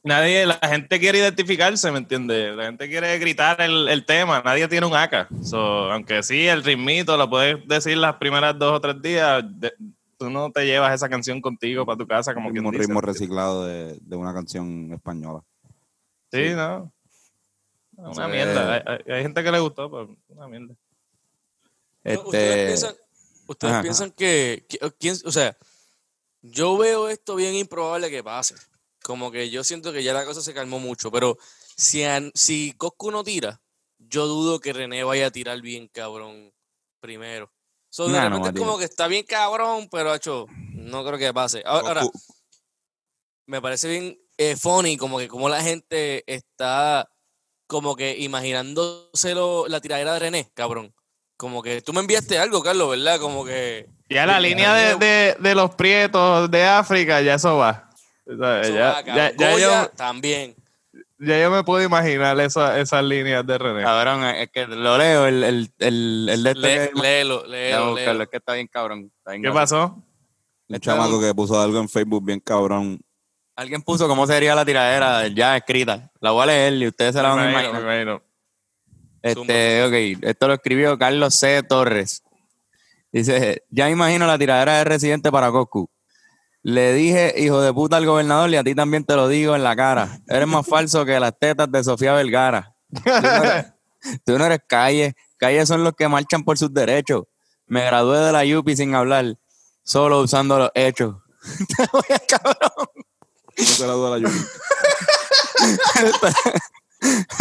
Nadie, la gente quiere identificarse, ¿me entiendes? La gente quiere gritar el, el tema, nadie tiene un AK. So, aunque sí, el ritmito lo puedes decir las primeras dos o tres días, de- tú no te llevas esa canción contigo para tu casa como un ritmo, reciclado de, de una canción española. Sí, no. Una Sí. mierda. Hay, hay- hay gente que le gustó, pero una mierda. ¿Ustedes Este, piensan, ustedes ajá, piensan que, que- quién- o sea, yo veo esto bien improbable que pase. Como que yo siento que ya la cosa se calmó mucho, pero si, an- si Coscu no tira, yo dudo que René vaya a tirar bien cabrón primero. So, Nah, repente es como que está bien cabrón, pero hecho, no creo que pase. Ahora, me parece bien eh, funny como que como la gente está como que imaginándoselo la tiradera de René, cabrón. Como que tú me enviaste algo, Carlos, ¿verdad? Como que Ya la línea de, de- de los prietos de África, ya eso va. Eso ya, ya- ya Goya yo, también. ya yo me puedo imaginar esa- esas líneas de René. cabrón, es que lo leo, el, el, el, el de este Le- que- léelo, léelo, es que está bien cabrón. está bien ¿Qué cabrón. pasó? Un Este chamaco que puso algo en Facebook bien cabrón. Alguien puso cómo sería la tiradera ya escrita. La voy a leer y ustedes se la van a imaginar. Este, ok, esto lo escribió Carlos C. Torres. Dice, ya imagino la tiradera de residente para Coscu. Le dije, hijo de puta, al gobernador y a ti también te lo digo en la cara. Eres más falso que las tetas de Sofía Vergara. Tú no eres, tú no eres calle. Calle son los que marchan por sus derechos. Me gradué de la UPI sin hablar, solo usando los hechos. [laughs] Te voy a cabrón. No te la.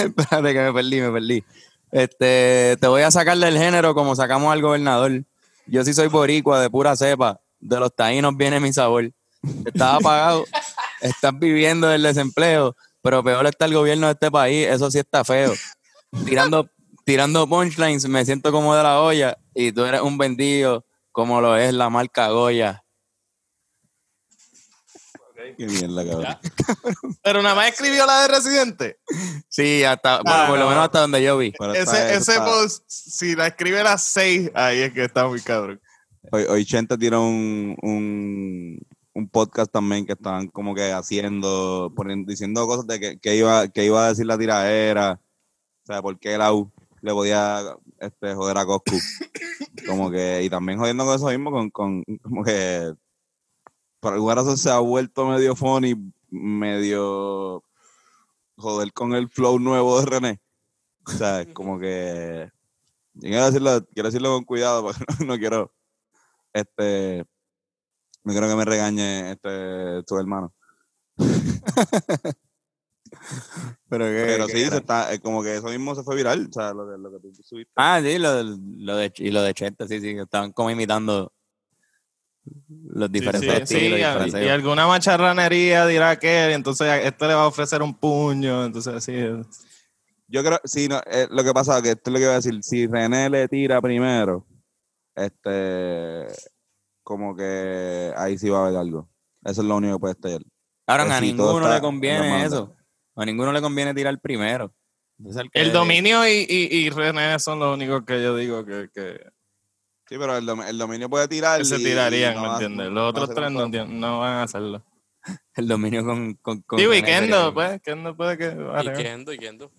Espérate que me perdí, me perdí. Este, te voy a sacar del género como sacamos al gobernador. Yo sí soy boricua, de pura cepa. De los taínos viene mi sabor. Estás apagado, [laughs] estás viviendo del desempleo, pero peor está el gobierno de este país, eso sí está feo. Tirando, tirando punchlines, me siento como de la olla y tú eres un vendido como lo es la marca Goya. Qué mierda, cabrón. [laughs] Pero nada más escribió la de Residente. Sí, hasta, bueno, Ah, por lo no. menos hasta donde yo vi. Ese, está- ese está- post, si la escribe a las 6, ahí es que está muy cabrón. Hoy, Chente tiró un, un, un podcast también que estaban como que haciendo, poniendo, diciendo cosas de que, que iba, que iba a decir la tiradera, o sea, por qué la U le podía este, joder a Coscu. Como que, y también jodiendo con eso mismo, con, con como que por alguna razón se ha vuelto medio funny, medio joder con el flow nuevo de René. O sea, como que quiero decirlo, quiero decirlo con cuidado [laughs] porque no quiero este no quiero que me regañe este tu hermano. [laughs] Pero, ¿qué- Pero sí, se está, es como que eso mismo se fue viral, o sea, lo que, lo que tú subiste. Ah, sí, lo, del- lo de, y lo de Chente, sí, sí, que estaban como imitando los diferentes Sí, sí, estilos sí, y y, fraseos. y alguna macharranería dirá que entonces este le va a ofrecer un puño, entonces así. Yo creo, sí, no, eh, lo que pasa que esto es lo que iba a decir, si René le tira primero, este, como que ahí sí va a haber algo. Eso es lo único que puede estallar. Cabrón, que a ninguno le conviene eso. A ninguno le conviene tirar primero. Es el, que- El dominio y, y, y René son los únicos que yo digo que, que, Sí, pero el, dom- el dominio puede tirar. que se y- tirarían, y no ¿me entiendes? Los otros tres no, no van a hacerlo. [laughs] el dominio con. con, con Digo, y Kendo, pues, Kendo puede que... Y vale, Kendo, y Kendo.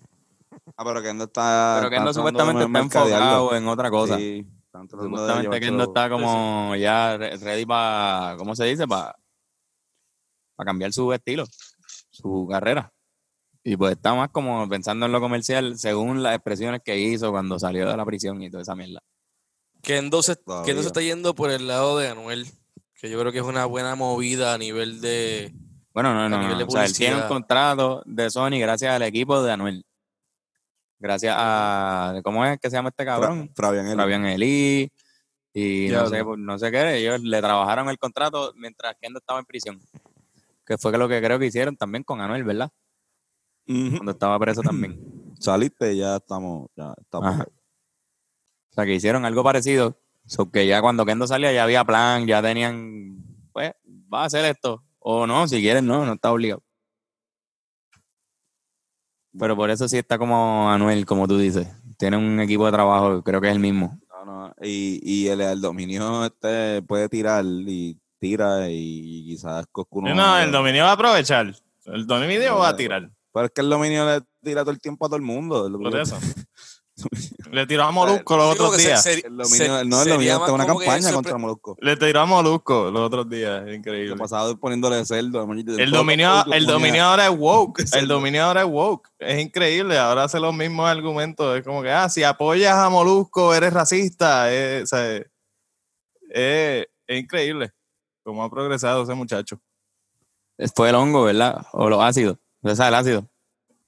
Ah, pero Kendo está. Pero Kendo supuestamente está enfocado en otra cosa. Sí, están Supuestamente Kendo todo- está como ya re- ready para. ¿Cómo se dice? Para cambiar su estilo, su carrera. Y pues está más como pensando en lo comercial según las expresiones que hizo cuando salió de la prisión y toda esa mierda. Kendo se, Todavía. Kendo se está yendo por el lado de Anuel, que yo creo que es una buena movida a nivel de... Bueno, no, no, nivel no. de O sea, él tiene un contrato de Sony gracias al equipo de Anuel. Gracias a. ¿Cómo es que se llama este Fra- cabrón? Fabián Eli. Fabián Eli. Y no sé, pues, no sé qué. Ellos le trabajaron el contrato mientras Kendo estaba en prisión. Que fue lo que creo que hicieron también con Anuel, ¿verdad? Cuando estaba preso también. [clears throat] saliste y ya estamos, ya estamos. Ajá. O sea, que hicieron algo parecido. So que ya cuando Kendo salía ya había plan, ya tenían, pues, va a hacer esto. O no, si quieren, no, no está obligado. Pero por eso sí está como Anuel, como tú dices. Tiene un equipo de trabajo, creo que es el mismo. No, no, Y, y el, el dominio este puede tirar y tira y quizás Coscu no. No, el dominio va a aprovechar. El dominio va a tirar. Pero es que el dominio le tira todo el tiempo a todo el mundo. Por eso. [laughs] [laughs] Le tiró a Molusco los otros días. se- El dominio, se- no, el dominio está una campaña contra Molusco. Le tiró a Molusco los otros días. Increíble. Lo pasado poniéndole cerdo. El dominio, el dominio ahora es woke. [laughs] El dominio ahora es woke. Es increíble. Ahora hace los mismos argumentos. Es como que, ah, si apoyas a Molusco, eres racista. Es, o sea, es- es increíble cómo ha progresado ese muchacho. Fue el hongo, ¿verdad? O los ácidos. ¿Ese es el ácido?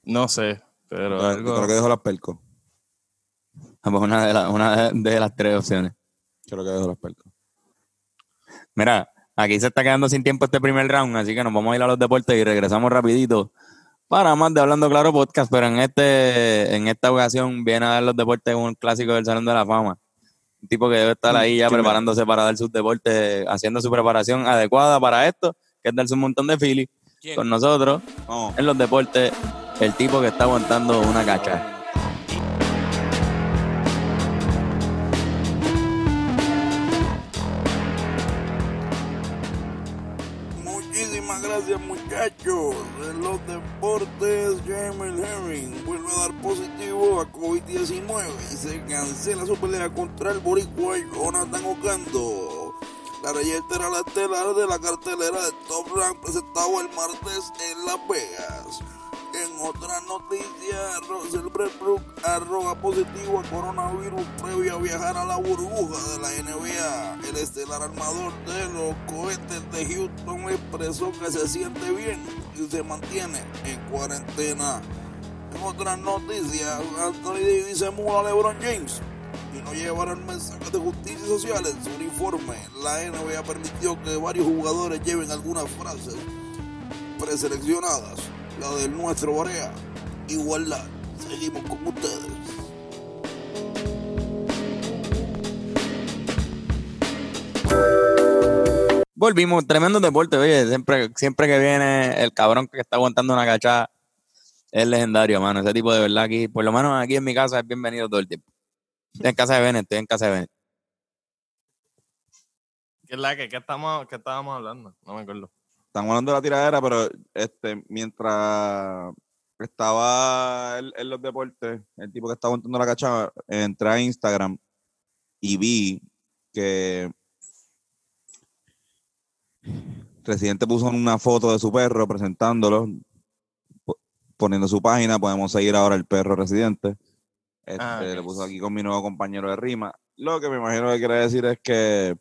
No sé, pero algo. Creo que dejó las percos. Pues una de, las una de, las tres opciones. Creo que dejó las percos. Mira, aquí se está quedando sin tiempo este primer round, así que nos vamos a ir a los deportes y regresamos rapidito para más de Hablando Claro Podcast, pero en este en esta ocasión viene a dar los deportes un clásico del Salón de la Fama. Un tipo que debe estar ahí ya ¿Quién preparándose para dar sus deportes, haciendo su preparación adecuada para esto, que es darse un montón de fili ¿Quién? con nosotros en los deportes, el tipo que está aguantando una cacha. Muchachos. En los deportes, Jamel Herring vuelve a dar positivo a COVID-19 y se cancela su pelea contra el boricua Jonathan Ocando. La reyetera la estelar de la cartelera de Top Rank presentado el martes en Las Vegas. En otras noticias, Russell Westbrook arroja positivo a coronavirus previo a viajar a la burbuja de la NBA. El estelar armador de los cohetes de Houston expresó que se siente bien y se mantiene en cuarentena. En otras noticias, Anthony Davis se muda a LeBron James y no llevarán mensajes de justicia social en su uniforme. La NBA permitió que varios jugadores lleven algunas frases preseleccionadas. La del nuestro Barea. Igualdad. Seguimos con ustedes. Volvimos, tremendo deporte, oye, siempre, siempre que viene el cabrón que está aguantando una cachada es legendario, mano. Ese tipo de verdad aquí, por lo menos aquí en mi casa es bienvenido todo el tiempo. Estoy en casa de Bennett, estoy en casa de Bennett. ¿Qué es la que? ¿Qué, estamos, ¿Qué estábamos hablando? No me acuerdo. Estamos hablando de la tiradera, pero este, mientras estaba en, en los deportes, el tipo que estaba montando la cachada, entré a Instagram y vi que Residente puso una foto de su perro presentándolo, po- poniendo su página, podemos seguir ahora el perro Residente. Este, Ah, ok. Le puso aquí con mi nuevo compañero de rima. Lo que me imagino que quiere decir es que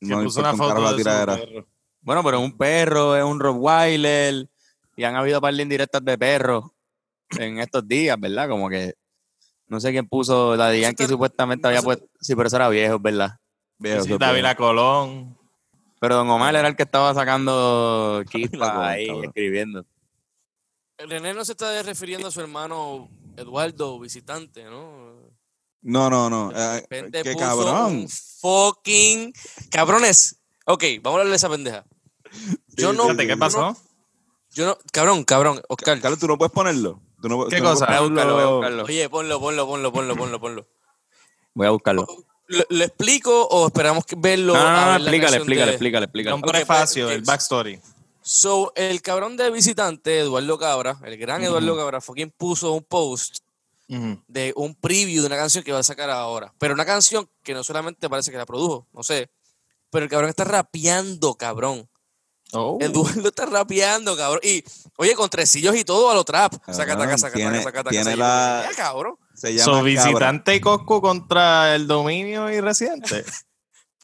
Que no puso una un foto la de su tiradera. perro. Bueno, pero es un perro, es un Rottweiler, y han habido par de indirectas de perros en estos días, ¿verdad? Como que no sé quién puso, la de Yankee está- supuestamente había puesto, sí, pero eso era viejo, ¿verdad? Viejo, Sí, eso David La Colón. Pero Don Omar era el que estaba sacando [laughs] chispas Colón, ahí, cabrón. escribiendo. René no se está refiriendo a su hermano Eduardo, visitante, ¿no? No, no, no. De eh, repente qué puso cabrón. un fucking. Cabrones. Ok, vamos a hablarle a esa pendeja. Yo no. Fíjate, ¿qué pasó? no- Yo no. Cabrón, cabrón. Oscar. Carlos, tú no puedes ponerlo. Tú no, ¿Qué tú no cosa? Voy a buscarlo, voy a buscarlo. Oye, ponlo, ponlo, ponlo, ponlo, ponlo, ponlo. Voy a buscarlo. ¿Lo, lo explico o esperamos que verlo? No, no, no, explícale, explícale, de- explícale, explícale. Un prefacio, pues, el backstory. So, el cabrón de visitante, Eduardo Cabra, el gran Eduardo Cabra, fucking puso un post Ujú. de un preview de una canción que va a sacar ahora. Pero una canción que no solamente parece que la produjo, no sé. Pero el cabrón está rapeando, cabrón. Oh. Eduardo está rapeando, cabrón. Y, oye, con tresillos y todo a lo trap. Saca, taca, saca, Tiene- taca, saca, taca, tiene la- Ya, cabrón. Se llama So, visitante y Coscu contra el dominio y residente. [laughs]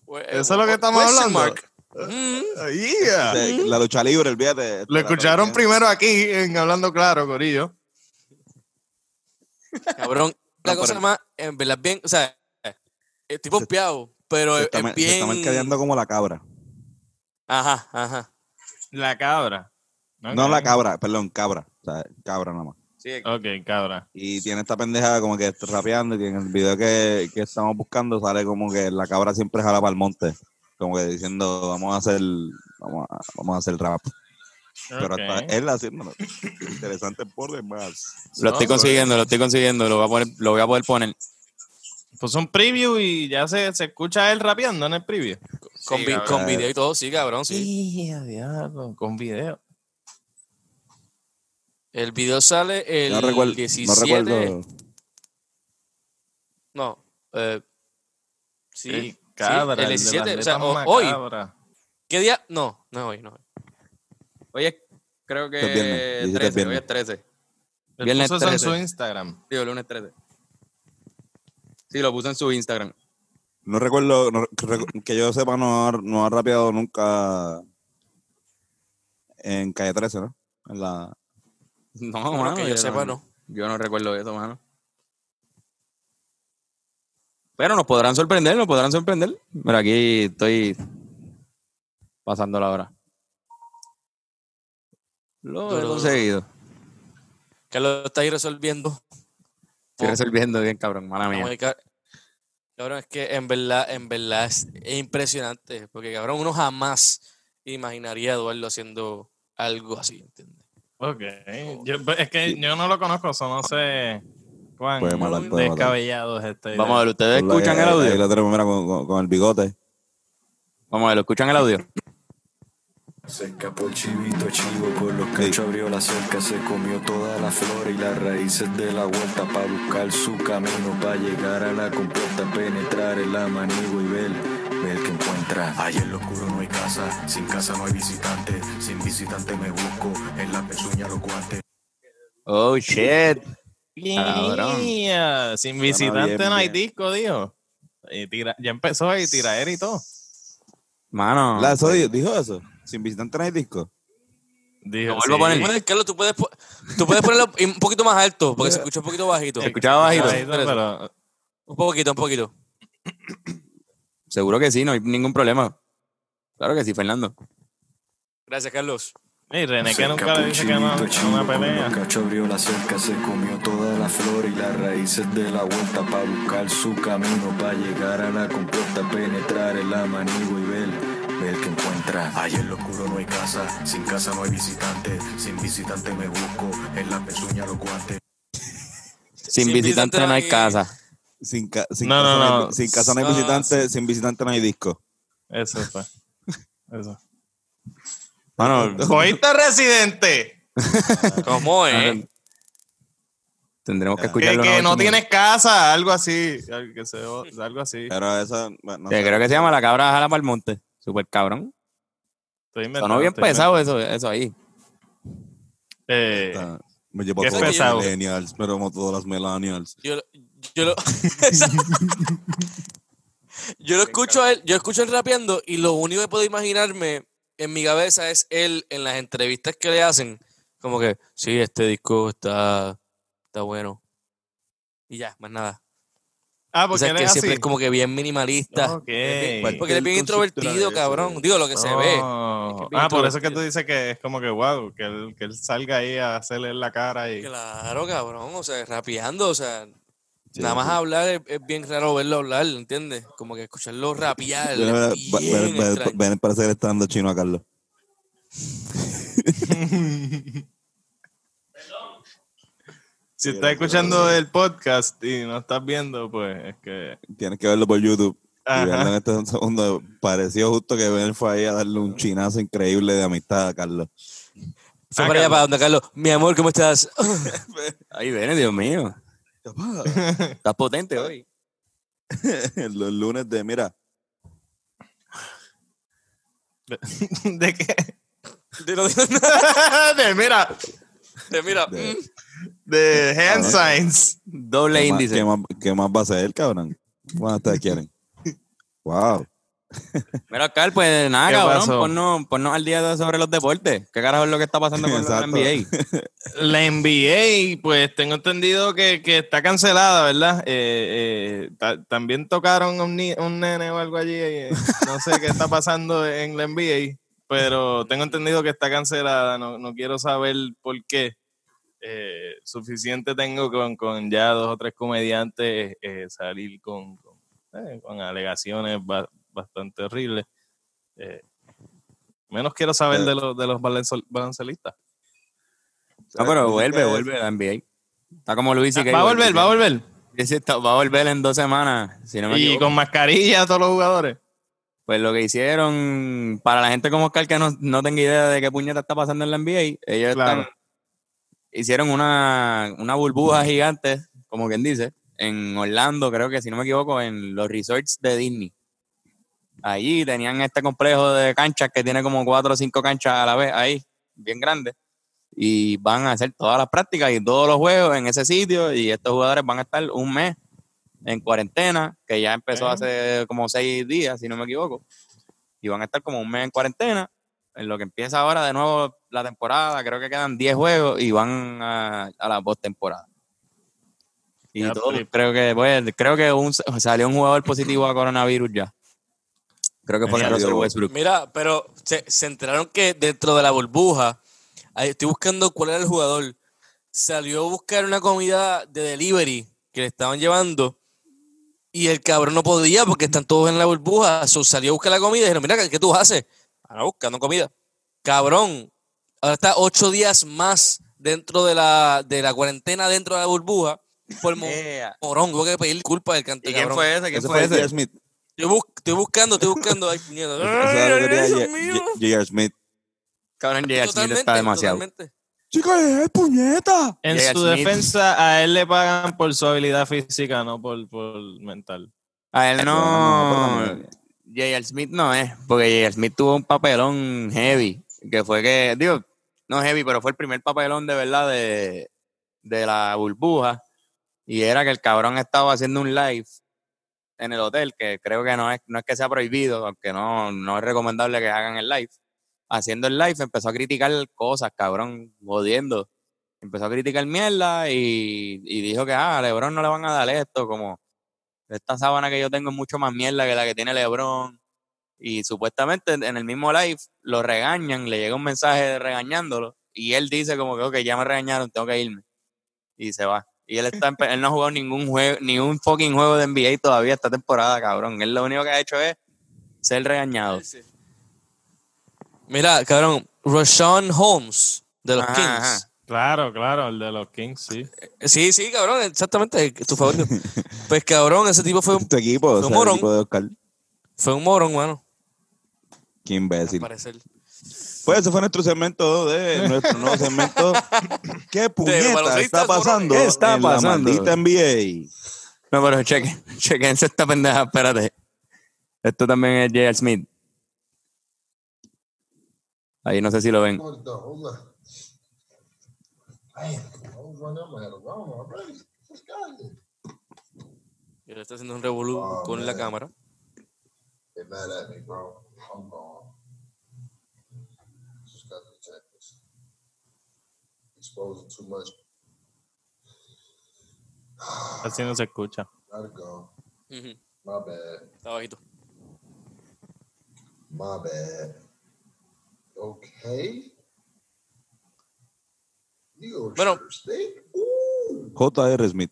Pues, Eso es lo que estamos question hablando. mark. Mm. Yeah. Sí, La lucha libre, olvídate. Lo escucharon primero aquí en Hablando Claro, Corillo. Cabrón, [laughs] la No, cosa más, en verdad, bien, o sea, estoy pompeado, pero Se es, está, es se bien. está mercadeando como la cabra. Ajá, ajá. La cabra. No la cabra, perdón, cabra. O sea, cabra nada más. Sí, Ok, cabra. Y tiene esta pendeja como que está rapeando y en el video que, que estamos buscando sale como que la cabra siempre jala para el monte. Como que diciendo, vamos a hacer, vamos a, vamos a hacer rap. Pero hasta él haciéndolo. Interesante por demás. Lo estoy consiguiendo, lo estoy consiguiendo, lo voy a, poner, lo voy a poder poner. Pues un preview y ya se, se escucha él rapeando en el preview. Con, vi- cabrón. con video y todo, sí, cabrón, sí. Sí, diablo, con video. El video sale el no recuerdo. 17. No recuerdo. No, eh, sí, Sí, sí, cabra, el de 17, las o sea, o- hoy. ¿Qué día? No, no es hoy, no es hoy. Oye, creo que Es viernes, 17 es 13, hoy es 13. Él Viernes puso eso en 13. su Instagram. Digo, lunes 13. Sí, lo puse en su Instagram. No recuerdo, no recu- que yo sepa, no ha, no ha rapeado nunca en calle 13, ¿no? En la, No, mano, que yo sepa, no. Yo no recuerdo eso, mano. Pero nos podrán sorprender, nos podrán sorprender. Mira, aquí estoy pasando la hora. Lo he conseguido. Carlos está ahí resolviendo. Estoy resolviendo bien, cabrón, mala mía. Cabrón, es que en verdad, en verdad es, es impresionante. Porque, cabrón, uno jamás imaginaría a Eduardo haciendo algo así, ¿entiendes? Ok. Yo- pues, es que yo no lo conozco, so no sé cuán Puede matar, puede matar. descabellado es este. Vamos a ver, ¿ustedes escuchan ahí, el ahí audio? lo tenemos, mira, con, con- con el bigote. Vamos a ver, ¿lo escuchan el audio? Se escapó el chivito chivo, con los cachos abrió la cerca, se comió toda la flora y las raíces de la vuelta para buscar su camino, para llegar a la completa, penetrar en la manigua y ver, ver que encuentra. Allá en lo oscuro no hay casa, sin casa no hay visitante, sin visitante me busco, en la pezuña los guantes. Oh, shit. Yeah. Sin visitante bien, no hay bien. disco, dijo. Y tira- ya empezó y tiraera y todo. Mano. La, dijo eso. Sin visitante no hay disco. Dijo, Lo vuelvo a poner. sí. Puedes, Carlos, tú puedes, tú puedes ponerlo un poquito más alto, porque se escucha un poquito bajito. ¿Se escuchaba bajito? Bajito, pero Un poquito, un poquito. Seguro que sí, no hay ningún problema. Claro que sí, Fernando. Gracias, Carlos. y René que nunca le dice que no una pelea. los cachos abrió la cerca, se comió toda la flora y las raíces de la vuelta para buscar su camino, para llegar a la completa, penetrar en la manigua y ver, ver que encuentra. Allá en lo oscuro no hay casa, sin casa no hay visitante, sin visitante me busco, en la pezuña los guantes. Sin, Sin visitante no hay visitante casa. Sin, ca- sin No, casa no, hay- no. sin casa no hay Ah, visitante, sin visitante no hay disco. Eso fue. Eso. Mano, ¿Oíste, residente? [laughs] ¿Cómo es? tendremos que Que, escucharlo. que una no tienes casa, algo así. Algo, que se- algo así. Pero esa, bueno, no Que creo que se llama La Cabra Jala para el Monte. Super cabrón. Sonó bien estoy pesado eso, eso ahí. Eh, Está- Me llevo ¿Qué a todos pesado? los millennials, pero como todos los millennials. Yo, yo lo. yo lo [laughs] escucho a él, yo escucho a él rapeando y lo único que puedo imaginarme en mi cabeza es él en las entrevistas que le hacen. Como que, sí, este disco está, está bueno. Y ya, más nada. Ah, O porque sea, él que es siempre así. es como que bien minimalista. Ok. Porque él es bien introvertido, cabrón. Digo, lo que se ve. Oh. Es que es bien Ah, por eso es que tú dices que es como que wow, que él, que él salga ahí a hacerle la cara y. Claro, cabrón. O sea, rapeando, o sea, Sí, nada más sí. hablar es, es bien raro verlo hablar, ¿entiendes? Como que escucharlo rapear. Ven, ven, es ven, bien ven, extraño. ven, parece que le está dando chino a Carlos. [laughs] [laughs] si estás escuchando el podcast y no estás viendo, pues es que. Tienes que verlo por YouTube. Y Ajá. verlo en este segundo. Pareció justo que Ben fue ahí a darle un chinazo increíble de amistad a Carlos. Fue Ah, para allá, para donde Carlos. Mi amor, ¿cómo estás? [laughs] Ahí viene, Dios mío. Estás potente hoy. [laughs] Los lunes de, mira, [laughs] ¿De qué? De, mira, de- mira, De- mm, de hand Ah, signs. Doble ¿qué más, índice. qué más- qué más va a ser, cabrón? ¿Cuánto ustedes quieren? Wow. Mira, Carl, pues nada, ¿Qué cabrón, ponnos, ponnos al día sobre los deportes. ¿Qué carajo es lo que está pasando con la Exacto. NBA? [laughs] La NBA, pues tengo entendido que, que está cancelada, ¿verdad? Eh, eh, ta- también tocaron un, un nene o algo allí. eh, no sé qué está pasando en la NBA, pero tengo entendido que está cancelada. No, no quiero saber por qué. Eh, suficiente tengo con, con ya dos o tres comediantes eh, salir con, con, eh, con alegaciones ba- bastante horribles. Menos quiero saber de los, de los balancelistas. No, pero vuelve, que- vuelve la NBA. Está como Luis y Va a volver, va a volver. Va a volver en dos semanas, si no me Y equivoco. con mascarilla a todos los jugadores. Pues lo que hicieron, para la gente como Oscar que no, no tenga idea de qué puñeta está pasando en la NBA, ellos Claro. están- hicieron una, una burbuja gigante, como quien dice, en Orlando, creo que si no me equivoco, en los resorts de Disney. Allí tenían este complejo de canchas que tiene como cuatro o cinco canchas a la vez ahí, bien grande. Y van a hacer todas las prácticas y todos los juegos en ese sitio. Y estos jugadores van a estar un mes en cuarentena, que ya empezó hace como seis días, si no me equivoco. Y van a estar como un mes en cuarentena, en lo que empieza ahora de nuevo la temporada. Creo que quedan 10 juegos y van a, a la postemporada. Y Ya, todo, pero- creo que pues, creo que un- salió un jugador positivo a coronavirus ya. Creo que fue Salió. Russell Westbrook. Mira, pero se, se enteraron que dentro de la burbuja, ahí estoy buscando cuál era el jugador, salió a buscar una comida de delivery que le estaban llevando y el cabrón no podía porque están todos en la burbuja. So, salió a buscar la comida y dijeron, mira, ¿qué, qué tú haces? Ahora buscando comida. Cabrón, ahora está ocho días más dentro de la, de la cuarentena dentro de la burbuja por mo- Yeah. morón. Tuve que pedir disculpas del cante, ¿Y quién cabrón. fue ese? ¿Quién fue ese? Smith. Estoy, bus- estoy buscando, estoy buscando. Ay. J- J.R. Smith. Cabrón, J.R. Smith está demasiado. totalmente. Chicos, es puñeta. En su Smith. defensa, a él le pagan por su habilidad física, no por, por mental. A él No, no. no, no, J.R. Smith no es, porque J.R. Smith tuvo un papelón heavy, que fue que, digo, no heavy, pero fue el primer papelón de verdad de, de la burbuja. Y era que el cabrón estaba haciendo un live en el hotel, que creo que no es, no es que sea prohibido, aunque no, no es recomendable que hagan el live. Haciendo el live empezó a criticar cosas, cabrón, jodiendo. Empezó a criticar mierda y, y dijo que, ah, a Lebron no le van a dar esto, como esta sábana que yo tengo es mucho más mierda que la que tiene LeBron. Y supuestamente en el mismo live lo regañan, le llega un mensaje regañándolo. Y él dice como que, ok, ya me regañaron, tengo que irme. Y se va. Y él, está, él no ha jugado ningún juego, ni un fucking juego de NBA todavía esta temporada, cabrón. Él lo único que ha hecho es ser regañado. Mira, cabrón, Rashawn Holmes de los Ajá, Kings. ajá. Claro, claro, el de los Kings, sí. Sí, sí, cabrón, exactamente, tu favorito. [laughs] pues cabrón, ese tipo fue, un- Tu equipo, o sea, el morón. equipo de Oscar. fue un morón, mano. Qué imbécil. Pues ese fue nuestro segmento de [laughs] nuestro nuevo segmento. ¿Qué puñeta está pasando ¿Qué está en pasando? la NBA? No, pero chequen, [laughs] chequense esta pendeja, espérate. Esto también es J.R. Smith. Ahí no sé si lo ven. Of Roma already. Está haciendo un revolú Oh, con la man. cámara. They mad at me, bro. I'm gone. Just got to check this. Exposing too much. Así no se escucha. Gotta go. Ujú, My bad. Está bajito. My bad. Okay. Bueno. J.R. Smith.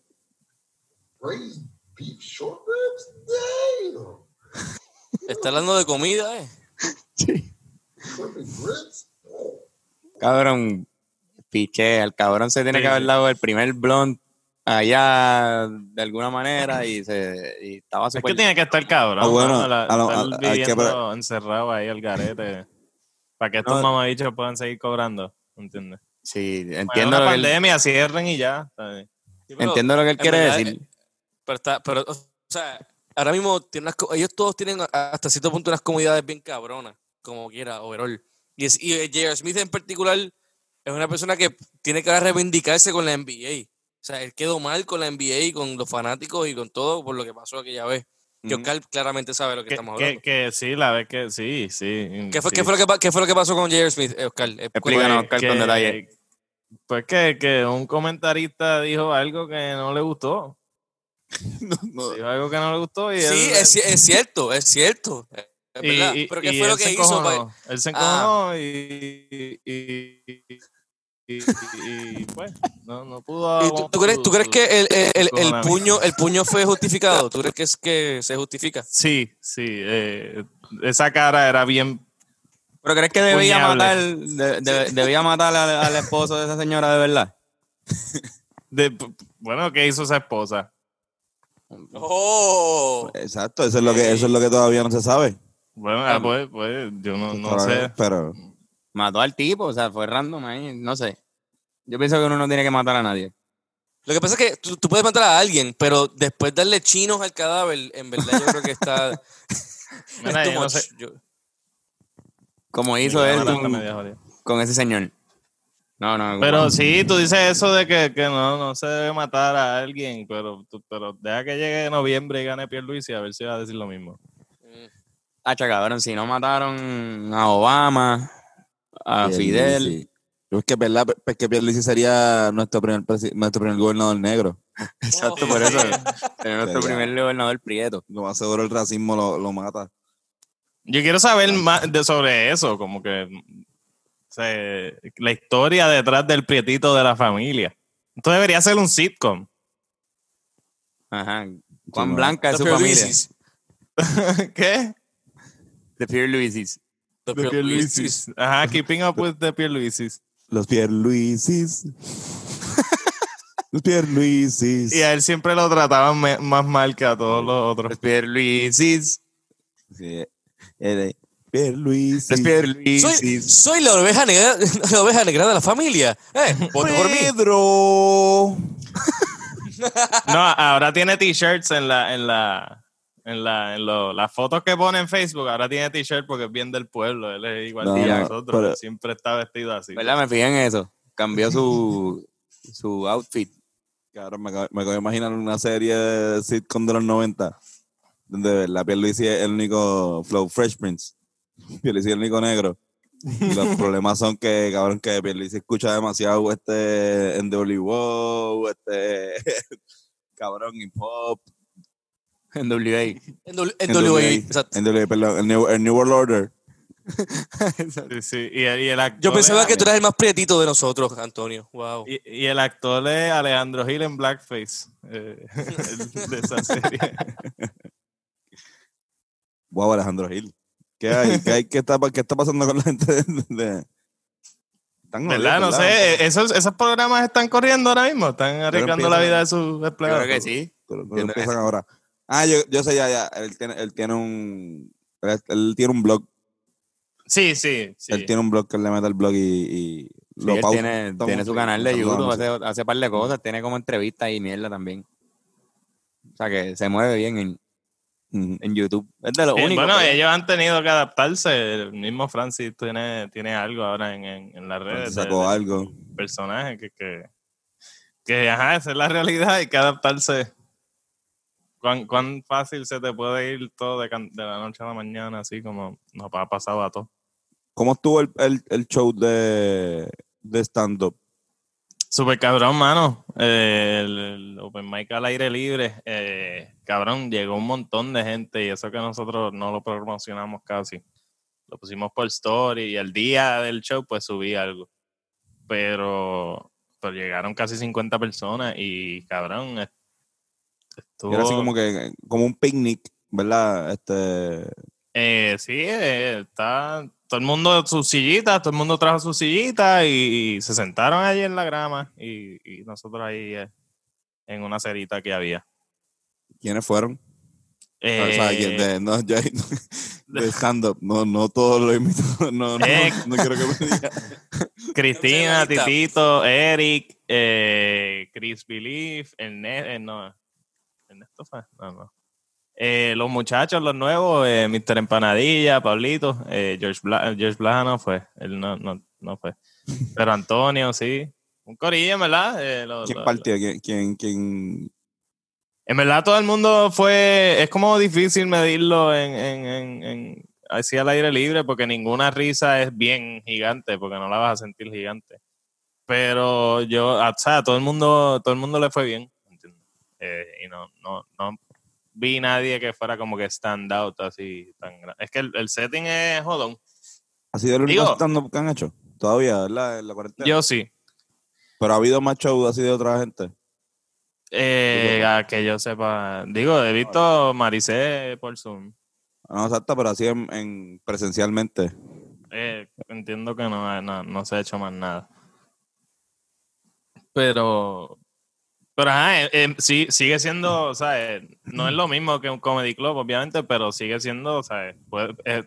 Braised beef short ribs. Damn. Está hablando de comida, eh. [laughs] Oh. Cabrón, piché, el cabrón se tiene Sí, que haber dado el primer blond allá de alguna manera y se y estaba Es súper que tiene que estar cabrón. Ah, bueno, mano, la- a lo- estar a- hay que viviendo encerrado ahí al garete. Para que estos No. mamabichos puedan seguir cobrando. ¿Entiendes? Sí, Bueno, entiendo una lo que él, pandemia, cierren y ya. Sí, pero- entiendo lo que él quiere verdad, decir. eh, Pero está, pero, o sea, ahora mismo tiene unas ellos todos tienen hasta cierto punto unas comunidades bien cabronas, como quiera, overall. Y, es, y eh, J.R. Smith en particular es una persona que tiene que reivindicarse con la NBA. O sea, él quedó mal con la NBA, con los fanáticos y con todo por lo que pasó aquella vez. Que. Oscar claramente sabe lo que, Que, estamos que, hablando. que sí, la vez que sí, sí. ¿Qué, fue, sí. qué, fue lo que, qué fue lo que pasó con J.R. Smith, Oscar? Explícanos, Oscar, con detalle. Pues que, que un comentarista dijo algo que no le gustó. [laughs] Dijo algo que no le gustó y Sí, él, es, ci- es cierto, es cierto. Es y- verdad. y- Pero ¿qué fue lo que hizo? encojonó. Él se Ah. encojonó y, y- y- y- y, pues, no, no pudo. ¿Y tú, tú crees, tú crees que el, el- el- puño, el puño fue justificado? ¿Tú crees que, es que se justifica? Sí, sí. eh, esa cara era bien. ¿Pero crees que debía Puñable. matar, de- de- debía matar al, al esposo de esa señora de verdad? de- bueno, ¿qué hizo esa esposa? ¡Oh! Exacto, eso es lo que, eso es lo que todavía no se sabe. Bueno, ah, pues, pues, yo no, no Pero- sé. Pero Mató al tipo, o sea, fue random ahí, no sé. Yo pienso que uno no tiene que matar a nadie. Lo que pasa es que tú, tú puedes matar a alguien, pero después darle chinos al cadáver, en verdad yo creo que está... [laughs] Mira, es yo no sé. Yo- Como hizo él con, media jodida. con ese señor. No, no. Pero sí, tú dices eso de que, que no, no se debe matar a alguien, pero, tú- pero deja que llegue noviembre y gane Pierluisi a ver si va a decir lo mismo. Hacha, cabrón, si no mataron a Obama, a Pierluisi. Fidel. es que verdad, es que Pierluisi sería nuestro primer nuestro primer gobernador negro. [laughs] Exacto, por eso. Era nuestro Sería- primer gobernador Prieto. Lo más seguro el racismo lo, lo mata. Yo quiero saber más de, sobre eso, como que la historia detrás del prietito de la familia. Esto debería ser un sitcom. Ajá. Juan. Blanca es The su familia. [laughs] ¿Qué? The Pierluisis. The The Pierluisis. Pierluisis. Ajá, Keeping Up with the Pierluisis. Los Pierluisis. Los Pierluisis. Y a él siempre lo trataban más mal que a todos los otros. Los Pierluisis. Sí, eh, Pierluisis. Los Soy, soy la oveja negra, [laughs] la oveja negra de la familia. Eh, vote por mí. Pedro. [laughs] No, ahora tiene t-shirts en la, en la, en la, en lo- las fotos que pone en Facebook. Ahora tiene t-shirt porque es bien del pueblo. Él es igual No, que no, nosotros. pero- él siempre está vestido así. ¿Verdad? Me fijé en eso. Cambió su, su outfit. Cabrón, me acabo, me acabo de imaginar una serie de sitcom de los 90 donde la Pierluisi es el único Flow Fresh Prince. Pierluisi es el único negro. Y los [laughs] problemas son que, cabrón, que Pierluisi escucha demasiado este NWO, este [laughs] cabrón hip hop, En WA. En W- en WA. exacto. NWA, perdón, el New, el New World Order. [laughs] Sí, sí. Y, el- y el actor Yo pensaba es- que tú eras el más prietito de nosotros, Antonio. Wow. y, y el actor es Alejandro Gil en Blackface. eh, de esa serie. Wow, Alejandro Gil. ¿Qué hay? ¿Qué, hay? ¿Qué, está, ¿Qué está pasando con la gente de...? de- Están ¿Verdad? No sé. Esos, esos programas están corriendo ahora mismo. Están arriesgando la vida de sus empleados. creo que sí. Pero, pero Entiendo empiezan ahora. Ah, yo, yo sé ya, ya. Él tiene, él tiene un... Él, él tiene un blog. Sí, sí. sí. Él tiene un blog que él le mete el blog y, y Sí, él pauta tiene, tiene su canal de YouTube, hace, hace par de cosas, tiene como entrevistas y mierda también. O sea que se mueve bien en. En YouTube. Es de lo Eh, único. bueno, que- ellos han tenido que adaptarse. El mismo Francis tiene, tiene algo ahora en, en, en las redes. de- Sacó de- algo. personaje que, que, que, ajá, esa es la realidad, hay que adaptarse. ¿Cuán, cuán fácil se te puede ir todo de, can- de la noche a la mañana, así como nos ha pasado a todos? ¿Cómo estuvo el, el, el show de, de stand-up? Super cabrón, mano. Eh, el, el Open Mic al aire libre, eh, cabrón, llegó un montón de gente y eso que nosotros no lo promocionamos casi. Lo pusimos por story y el día del show pues subí algo. Pero, pero llegaron casi 50 personas y cabrón, est- estuvo... Era así como que como un picnic, ¿verdad? Este, Eh, sí, eh, está todo el mundo sus sillitas, todo el mundo trajo sus sillitas y, y se sentaron allí en la grama y, y nosotros ahí eh, en una cerita que había. ¿Quiénes fueron? Eh, o sea, ¿quién- de, no, yo- [laughs] de [laughs] stand-up. No, no todos los invitados. [laughs] No, no, Eh, no quiero que me diga. Cristina. Titito, Eric, eh, Chris Belief, Ernesto, eh, no, Ernesto fue, no, no. Eh, los muchachos, los nuevos, eh, Mr. Empanadilla, Pablito, eh, George, Bla George Blaha no fue, él no, no, no fue. Pero Antonio, sí. Un corillo, verdad. eh, lo- ¿Quién lo- partió? ¿Quién, quién, quién? En verdad todo el mundo fue, es como difícil medirlo en, en, en, en- así al aire libre porque ninguna risa es bien gigante porque no la vas a sentir gigante. Pero yo, o sea, todo el mundo, todo el mundo le fue bien. Eh, y no, no, no vi nadie que fuera como que stand out así tan grande. Es que el, el setting es jodón. ¿Ha sido el único stand-up que han hecho? Todavía, ¿verdad? En la cuarentena. Yo sí. Pero ha habido más shows así de otra gente. Eh, a que yo sepa. Digo, he visto Maricé por Zoom. No, exacto, pero así en, en presencialmente. Eh, entiendo que no, no, no se ha hecho más nada. Pero, pero ajá, eh, eh, sí, sigue siendo, o sea, eh, no es lo mismo que un comedy club, obviamente, pero sigue siendo, o sea, puede- eh,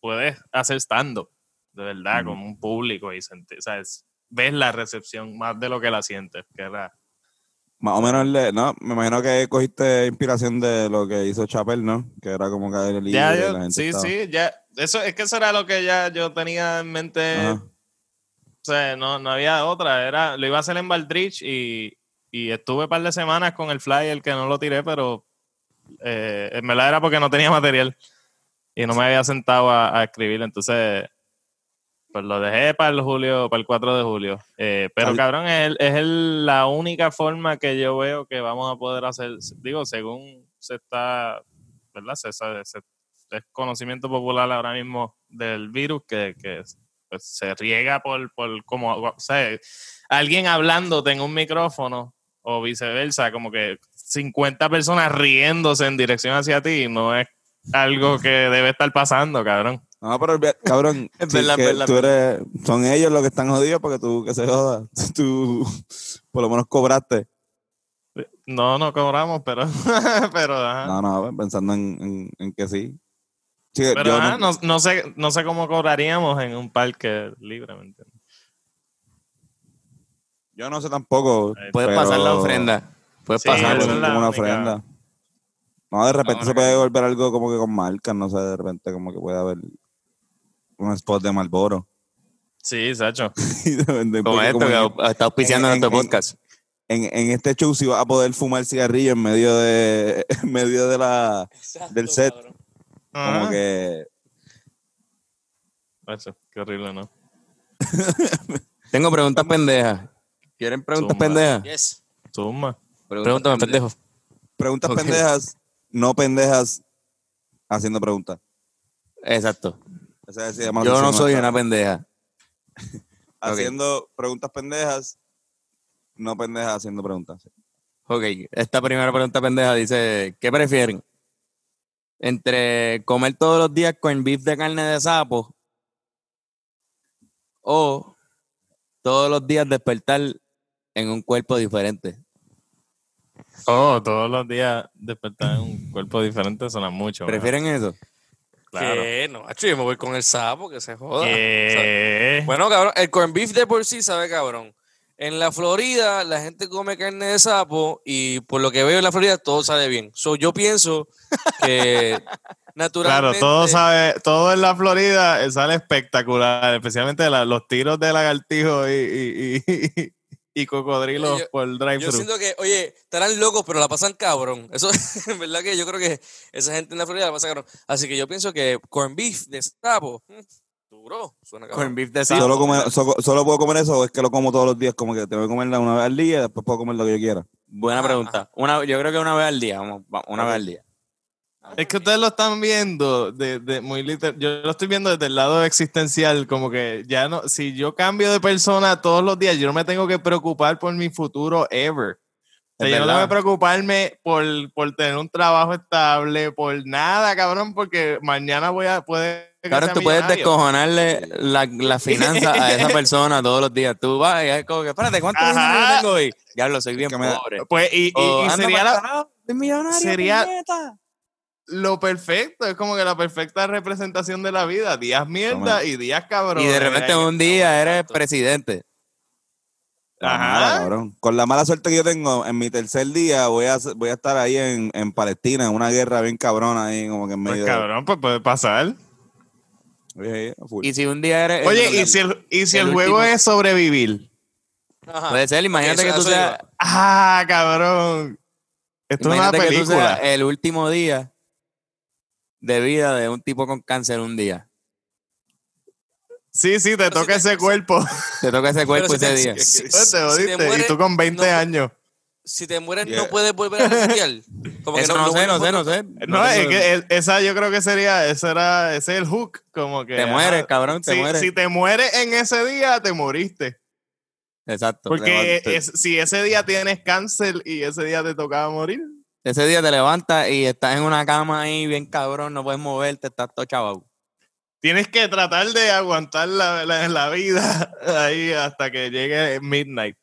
puedes hacer stand-up, de verdad, con un público y sentir, o sea, es- ves la recepción más de lo que la sientes, que era, Más o menos, le- no, me imagino que cogiste inspiración de lo que hizo Chappelle, ¿no? Que era como caer el Ya, yo- la gente sí, estaba- sí, ya. Eso, es que eso era lo que ya yo tenía en mente. Ajá. O sea, no, no había otra. Era, lo iba a hacer en Valdrich y, y estuve un par de semanas con el flyer que no lo tiré, pero eh, en verdad era porque no tenía material y no me había sentado a, a escribir. Entonces, pues lo dejé para el julio, para el 4 de julio. Eh, pero cabrón, es, el- es el- la única forma que yo veo que vamos a poder hacer, digo, según se está, ¿verdad? Se, sabe- se- es conocimiento popular ahora mismo del virus que, que, pues, se riega por, por como, o sea, alguien hablándote en un micrófono o viceversa, como que 50 personas riéndose en dirección hacia ti, no es algo que debe estar pasando, cabrón. No, pero cabrón, [laughs] Es verdad, que verdad, tú eres, son ellos los que están jodidos porque tú, que se joda, [laughs] tú por lo menos cobraste. No, no cobramos, pero, [laughs] pero, ajá. No, no, pensando en, en, en que sí. Sí, pero ajá, no, no sé, no sé cómo cobraríamos en un parque libre, ¿me entiendes? Yo no sé tampoco. Puedes pero- pasar la ofrenda. Puedes Sí, pasar como una única- ofrenda. No, de repente No, se puede volver algo como que con marcas, no sé, de repente como que puede haber un spot de Marlboro. Sí, Sacho. [laughs] Como esto, como que está auspiciando en- nuestro en- podcast. en, en este show sí vas a poder fumar cigarrillo en medio de [laughs] en medio de la del set. Como que Sacho, qué horrible, ¿no? Tengo preguntas [laughs] pendejas. ¿Quieren preguntas Zumba. pendejas? Yes. Suma. Pregúntame, pendejo. preguntas pendejas, no pendejas haciendo preguntas. Exacto. Yo no soy una pendeja. haciendo preguntas pendejas, no pendejas haciendo preguntas. Ok, esta primera pregunta pendeja dice, ¿qué prefieren? Entre comer todos los días con beef de carne de sapo o todos los días despertar en un cuerpo diferente. Oh, todos los días despertar en un [laughs] cuerpo diferente suena mucho. ¿verdad? ¿Prefieren eso? Claro. ¿Qué? No, macho, yo me voy con el sapo, que se joda. ¿Qué? Bueno, cabrón, el corn beef de por sí sabe cabrón. En la Florida la gente come carne de sapo y por lo que veo en la Florida todo sale bien. So, yo pienso que [laughs] Claro, naturalmente... todo sabe, todo en la Florida sale espectacular, especialmente la- los tiros de lagartijo y, y, y, y cocodrilos Yo- por Yo drive-thru. siento que, oye, estarán locos, pero la pasan cabrón. Eso, [laughs] en verdad que yo creo que esa gente en la Florida la pasa cabrón. Así que yo pienso que corn beef de sapo, mm, duro, suena cabrón. Beef de sapo. Solo, come- so- solo puedo comer eso o es que lo como todos los días, como que tengo que comerla una vez al día y después puedo comer lo que yo quiera. Buena Ajá, pregunta. Una, yo creo que una vez al día. Vamos, va- una vez al día. Es que ustedes lo están viendo de, de muy literal. Yo lo estoy viendo desde el lado existencial, como que ya no, si yo cambio de persona todos los días, yo no me tengo que preocupar por mi futuro ever. O sea, yo no tengo que preocuparme por, por tener un trabajo estable, por nada, cabrón, porque mañana voy a que Claro, tú puedes descojonarle la, la finanza a esa [laughs] persona todos los días. Tú vas y es como que, espérate, ¿cuánto Ajá. dinero tengo hoy? Diablo, soy bien Que me- pobre. Pues, y, y- O, y sería la- sería- puñeta. Lo perfecto, es como que la perfecta representación de la vida. Días mierda Toma. y días cabrón. Y de repente un día eres presidente. Ajá. cabrón. Con la mala suerte que yo tengo, en mi tercer día voy a, voy a estar ahí en, en Palestina, en una guerra bien cabrona ahí, como que en medio Pues cabrón, pues puede pasar. Oye. Y si un día eres. Oye, el- y si el, y si el el, juego último- es sobrevivir. Ajá. Puede ser, imagínate que tú seas. Ah, cabrón. Esto es una Imagínate que tú película. seas el último día de vida de un tipo con cáncer un día. Sí, sí, te Pero toca si te- ese cuerpo. Te toca ese cuerpo ese te- día. si- [laughs] te si jodiste. mueres, y tú con 20 no- años. Si te mueres Yeah. no puedes volver a resetear. Como que Eso no, sé, no sé, no sé. No, es que el- esa yo creo que sería, ese era, ese es el hook, como que. Te mueres, cabrón, te si, mueres. si te mueres en ese día, te moriste. Exacto. Porque es- si ese día tienes cáncer y ese día te tocaba morir, Ese día te levantas y estás en una cama ahí bien cabrón, no puedes moverte, estás todo chavado. tienes que tratar de aguantar la, la- la vida [laughs] ahí hasta que llegue midnight.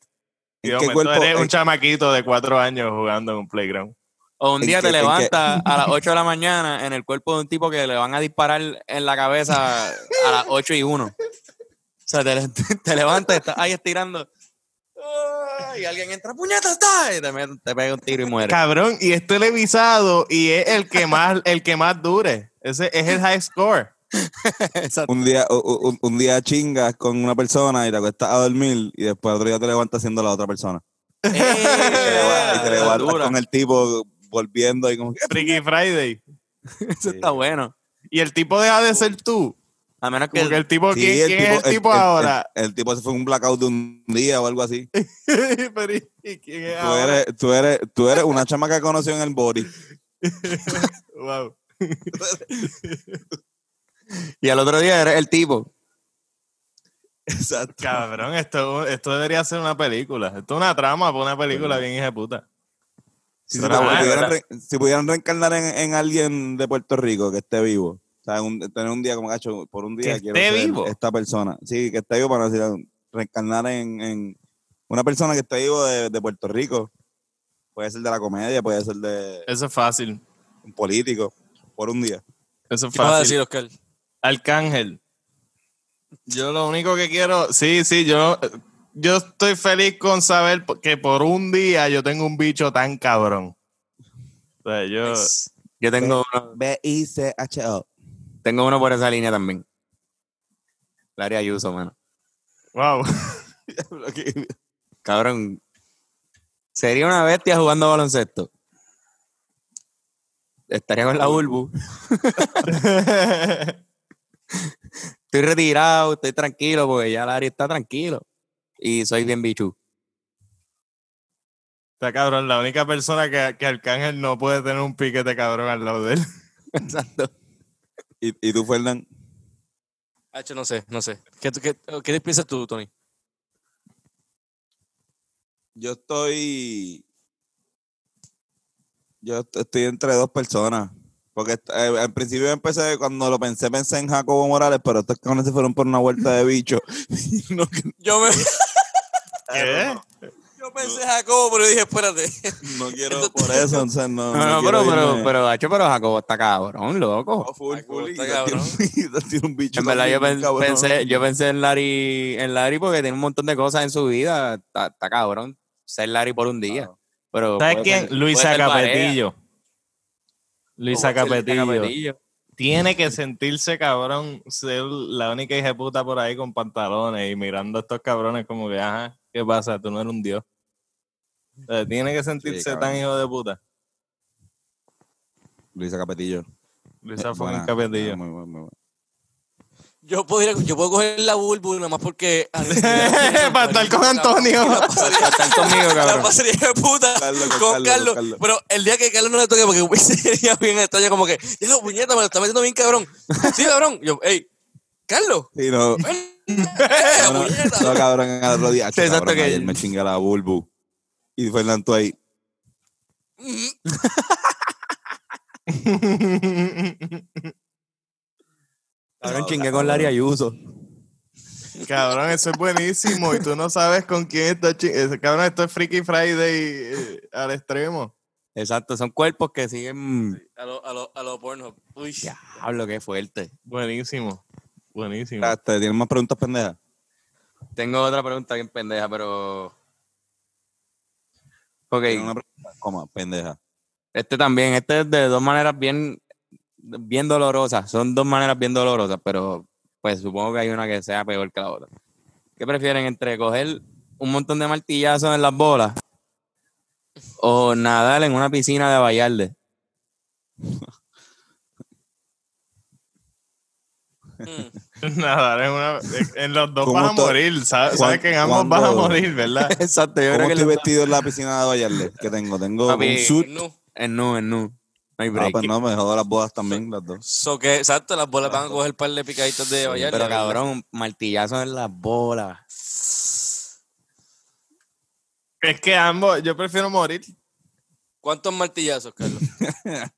Y de ¿En qué momento cuerpo- eres un en- chamaquito de cuatro años jugando en un playground. O un ¿En día te levantas a las 8 de la mañana en el cuerpo de un tipo que le van a disparar en la cabeza a las 8 y 1. O sea, te, [laughs] te levantas, estás ahí estirando. Y alguien entra, puñeta está, y te, te pega un tiro y muere. Cabrón, y es televisado y es el que más, [laughs] el que más dure. Ese es el high score. Un día, un, día chingas con una persona y te acuestas a dormir y después otro día te levantas siendo la otra persona. [laughs] ¡Eh! y te levantas con el tipo volviendo y como Freaky Friday. [laughs] Eso está bueno. Y el tipo deja de ser tú. A menos que Porque el tipo, Sí, ¿quién, quién es el tipo el- ahora? El, el tipo se fue un blackout de un día o algo así. [laughs] Pero, ¿y quién es Tú ahora? eres, tú eres, tú eres una chama que conoció en el body. [laughs] Wow. [laughs] y al otro día eres el tipo. Exacto. Cabrón, esto, esto debería ser una película. Esto es una trama para una película bien hija de puta. Si, pudieran, ¿verdad? re- si pudieran reencarnar en, en alguien de Puerto Rico que esté vivo, o sea, un- tener un día como gacho, por un día Que quiero esté ser vivo. esta persona. Sí, que esté vivo para decir, reencarnar en, en una persona que esté vivo de, de Puerto Rico. Puede ser de la comedia, puede ser de Eso es fácil. un político, por un día. Eso es ¿Qué vas a fácil. decir, Oscar? Arcángel. Yo lo único que quiero, sí, sí, yo, yo estoy feliz con saber que por un día yo tengo un bicho tan cabrón. O sea, yo, Yo tengo B-I-C-H-O. Tengo uno por esa línea también. Larry Ayuso, mano. wow. [laughs] Cabrón. Sería una bestia jugando baloncesto. Estaría con la Bulbu. Estoy retirado, estoy tranquilo porque ya Larry está tranquilo. Y soy bien bichu. Está cabrón, la única persona que, que Arcángel no puede tener un piquete cabrón al lado de él. [laughs] Exacto. ¿Y, y tú, Fernán? Hacho, no sé, no sé. ¿Qué, qué, qué piensas tú, Tony? Yo estoy. Yo est- estoy entre dos personas. Porque eh, al principio empecé, cuando lo pensé, pensé en Jacobo Morales, pero estos cabrones se fueron por una vuelta de bicho. [laughs] Yo me [laughs] ¿Qué? Yo pensé Jacobo, pero dije, espérate. no quiero por eso. o sea, no, [laughs] No, no pero, pero, pero, Hacho, pero Jacobo está cabrón, loco. No, full, Jacobo full, está tiene un- quizás [laughs] tiene un bicho. En verdad, yo, pen- pensé, yo pensé en Larry, en Larry porque tiene un montón de cosas en su vida. Está, está cabrón ser Larry por un día. Pero ¿Sabes puede quién? Luisa Capetillo. Luisa Capetillo. Capetillo. Tiene que sentirse cabrón, ser la única hija de puta por ahí con pantalones y mirando a estos cabrones como que, ajá, ¿qué pasa? Tú no eres un dios. O sea, tiene que sentirse tan hijo de puta. Luisa Capetillo. Luisa Eh, fue buena, un capetillo. muy buena, muy buena. Yo podría, yo puedo coger la bulbu nada más porque. [laughs] Para estar con Antonio. La pasaría, Están conmigo, la cabrón. pasaría de puta Carlos, con con Carlos, con Carlos. Carlos. Pero el día que Carlos no le toque, porque [laughs] sería bien extraño, como que, ya la puñeta me lo está metiendo bien cabrón. Sí, cabrón. Yo, hey, Carlos. Sí, no. ven. No, cabrón, al otro día. Sí, exacto cabrón, que- ayer me chinga la bulbu. Y Fernando tú ahí. Cabrón, chingué con Larry Ayuso. Cabrón, eso es buenísimo. Y tú no sabes con quién está chingando. Cabrón, esto es Freaky Friday eh, al extremo. Exacto, son cuerpos que siguen. A lo, a lo, a lo Pornhub. Uy. Diablo, qué fuerte. Buenísimo. Buenísimo. Este, ¿Tienes más preguntas pendejas? Tengo otra pregunta bien pendeja, pero. Ok, ¿Tienes una pregunta? Coma, pendeja. este también, este es de dos maneras bien, bien dolorosas. Son dos maneras bien dolorosas, pero pues supongo que hay una que sea peor que la otra. ¿Qué prefieren entre coger un montón de martillazos en las bolas o nadar en una piscina de Vallarde? Mm. [laughs] Nadar en, una, en los dos ¿Cómo vas a morir. Sabes, sabes que en ambos vas a morir, ¿verdad? [laughs] Exacto, yo ¿Cómo creo que estoy vestido en la piscina de Vallarde? ¿Qué tengo? Tengo Papi, un suit. En nu, en nu. No hay Ah, break. pues no, me jodo las bodas también, las dos. So que, exacto, las bolas van a coger un par de picaditos de Vallarta. pero cabrón, martillazos en las bolas. Es que ambos, yo prefiero morir. ¿Cuántos martillazos, Carlos? [laughs]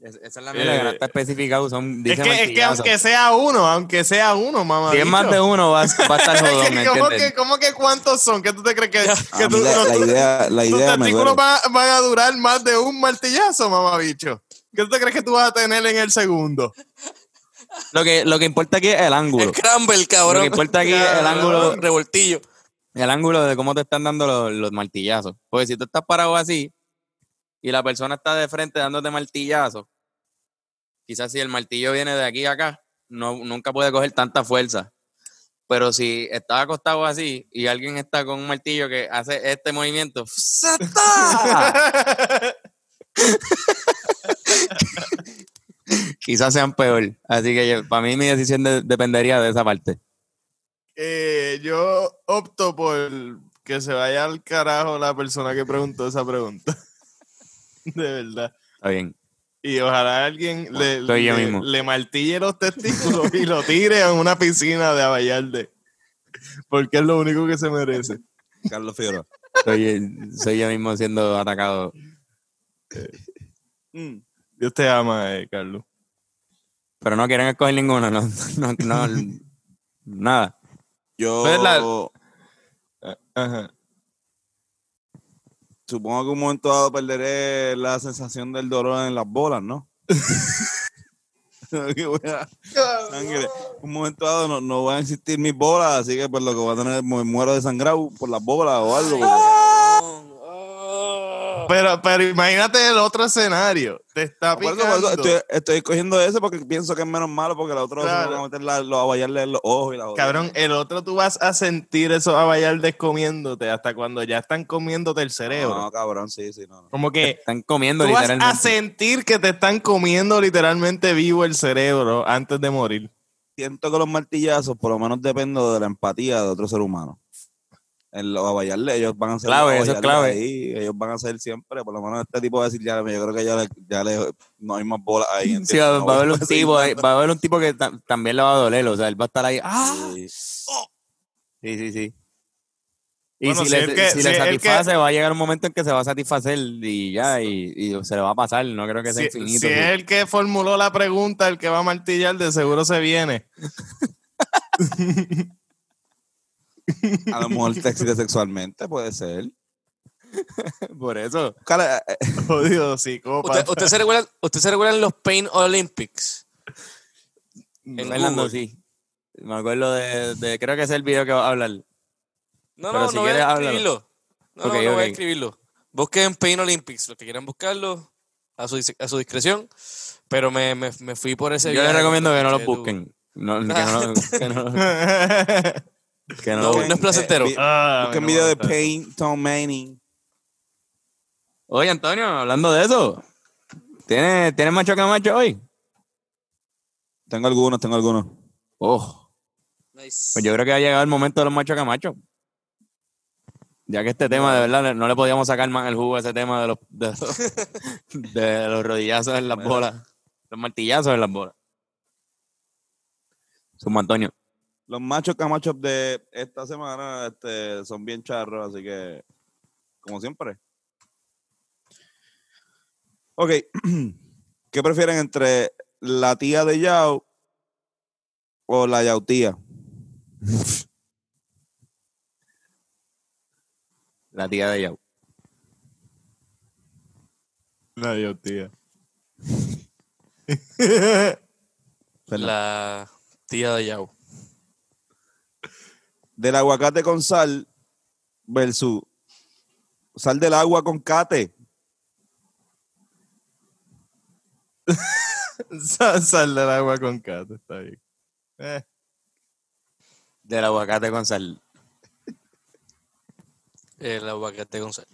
Es- Esa es la mierda que no está especificado. Son, Es que, es que aunque sea uno, aunque sea uno, mamá. Si es más de uno, va, va a estar [laughs] jodón, ¿Cómo que, ¿Cómo que cuántos son? ¿Qué tú te crees que, que tú- la, los- la idea, la tus idea me testículos van, van a durar más de un martillazo, mamá bicho? ¿Qué tú te crees que tú vas a tener en el segundo? Lo que, lo que importa aquí es el ángulo. Scramble, Lo cabrón. que importa aquí es el ángulo, Revoltillo. el ángulo de cómo te están dando los, los martillazos. Porque si tú estás parado así y la persona está de frente dándote martillazos, quizás si el martillo viene de aquí a acá, no, nunca puede coger tanta fuerza. Pero si estás acostado así y alguien está con un martillo que hace este movimiento, [laughs] quizás sean peor. Así que yo- para mí mi decisión de- dependería de esa parte. Eh, yo opto por que se vaya al carajo la persona que preguntó esa pregunta. [laughs] De verdad. Está bien. Y ojalá alguien le, soy yo le- mismo. le martille los testículos y lo tire en una piscina de Avallarde. Porque es lo único que se merece. Carlos Figueroa. Soy, soy yo mismo siendo atacado. Mm. Dios te ama, eh, Carlos. Pero no quieren escoger ninguno, no, no, no, [laughs] nada. Yo Pues la- Ajá. Supongo que un momento dado perderé la sensación del dolor en las bolas, ¿no? [laughs] Un momento dado no, no van a existir mis bolas, así que por lo que voy a tener, me muero desangrado por las bolas o algo. Pero, pero imagínate el otro escenario. Te está Por eso, picando. por eso estoy, estoy cogiendo ese porque pienso que es menos malo porque la otra Claro. se van a meter la, los, en los ojos y la otra. Cabrón, el otro tú vas a sentir esos abayaldes comiéndote hasta cuando ya están comiéndote el cerebro. No, cabrón, sí, sí, no. no. Como que Están comiendo tú vas a literalmente. sentir que te están comiendo literalmente vivo el cerebro antes de morir. Siento que los martillazos por lo menos dependen de la empatía de otro ser humano. En los a bailarle, ellos van a ser Clave, eso es clave. ahí, ellos van a ser siempre, por lo menos este tipo va a decir, ya, yo creo que ya, le, ya le- no hay más bolas ahí. [laughs] Sí, va, No va a haber un tipo, va a haber un tipo que ta- también le va a doler, o sea, él va a estar ahí. ¡Ah! Sí. Sí, sí, sí. Y Bueno, si, si le, el que- si si le el que- satisface, va a llegar un momento en que se va a satisfacer y ya, y, y se le va a pasar. No creo que sea Si, infinito. si sí. es el que formuló la pregunta, el que va a martillar, de seguro se viene. [laughs] [laughs] A lo mejor te excita sexualmente, puede ser. [laughs] Por eso. Cara, eh, [laughs] Jodido psicópata. ¿Usted, usted se recuerda, ¿Usted se recuerda en los Pain Olympics? En Fernando, sí. Me acuerdo de, de- creo que es el video que va a hablar. No, Pero no, si no voy a escribirlo. No, Ok, no, no voy a escribirlo. Busquen Pain Olympics, los que quieran buscarlo, a su, a su discreción. Pero me, me, me fui por ese Yo les viaje recomiendo que no lo busquen. No, que no, que no, que no No, lo no es placentero. vi- Ah, busquen video de. Pain, Tom Manning. Oye, Antonio, hablando de eso, ¿tienes, ¿tienes macho camacho hoy? Tengo algunos, tengo algunos. Oh, Nice. pues yo creo que ha llegado el momento de los machos camachos. Ya que este tema, de verdad, no le podíamos sacar más el jugo a ese tema de los, de los, [laughs] de los rodillazos en las bolas, los martillazos en las bolas. Sumo Antonio. Los machos camachos de esta semana este, son bien charros, así que, como siempre. Ok, [clears throat] ¿qué prefieren entre la tía de Yao o la yautía? [laughs] La tía de Yao. La Dios, tía. [laughs] La tía de Yao. Del aguacate con sal versus sal del agua con cate. [laughs] Sal, sal del agua con cato, está bien. Eh, Del aguacate con sal. El aguacate con sal.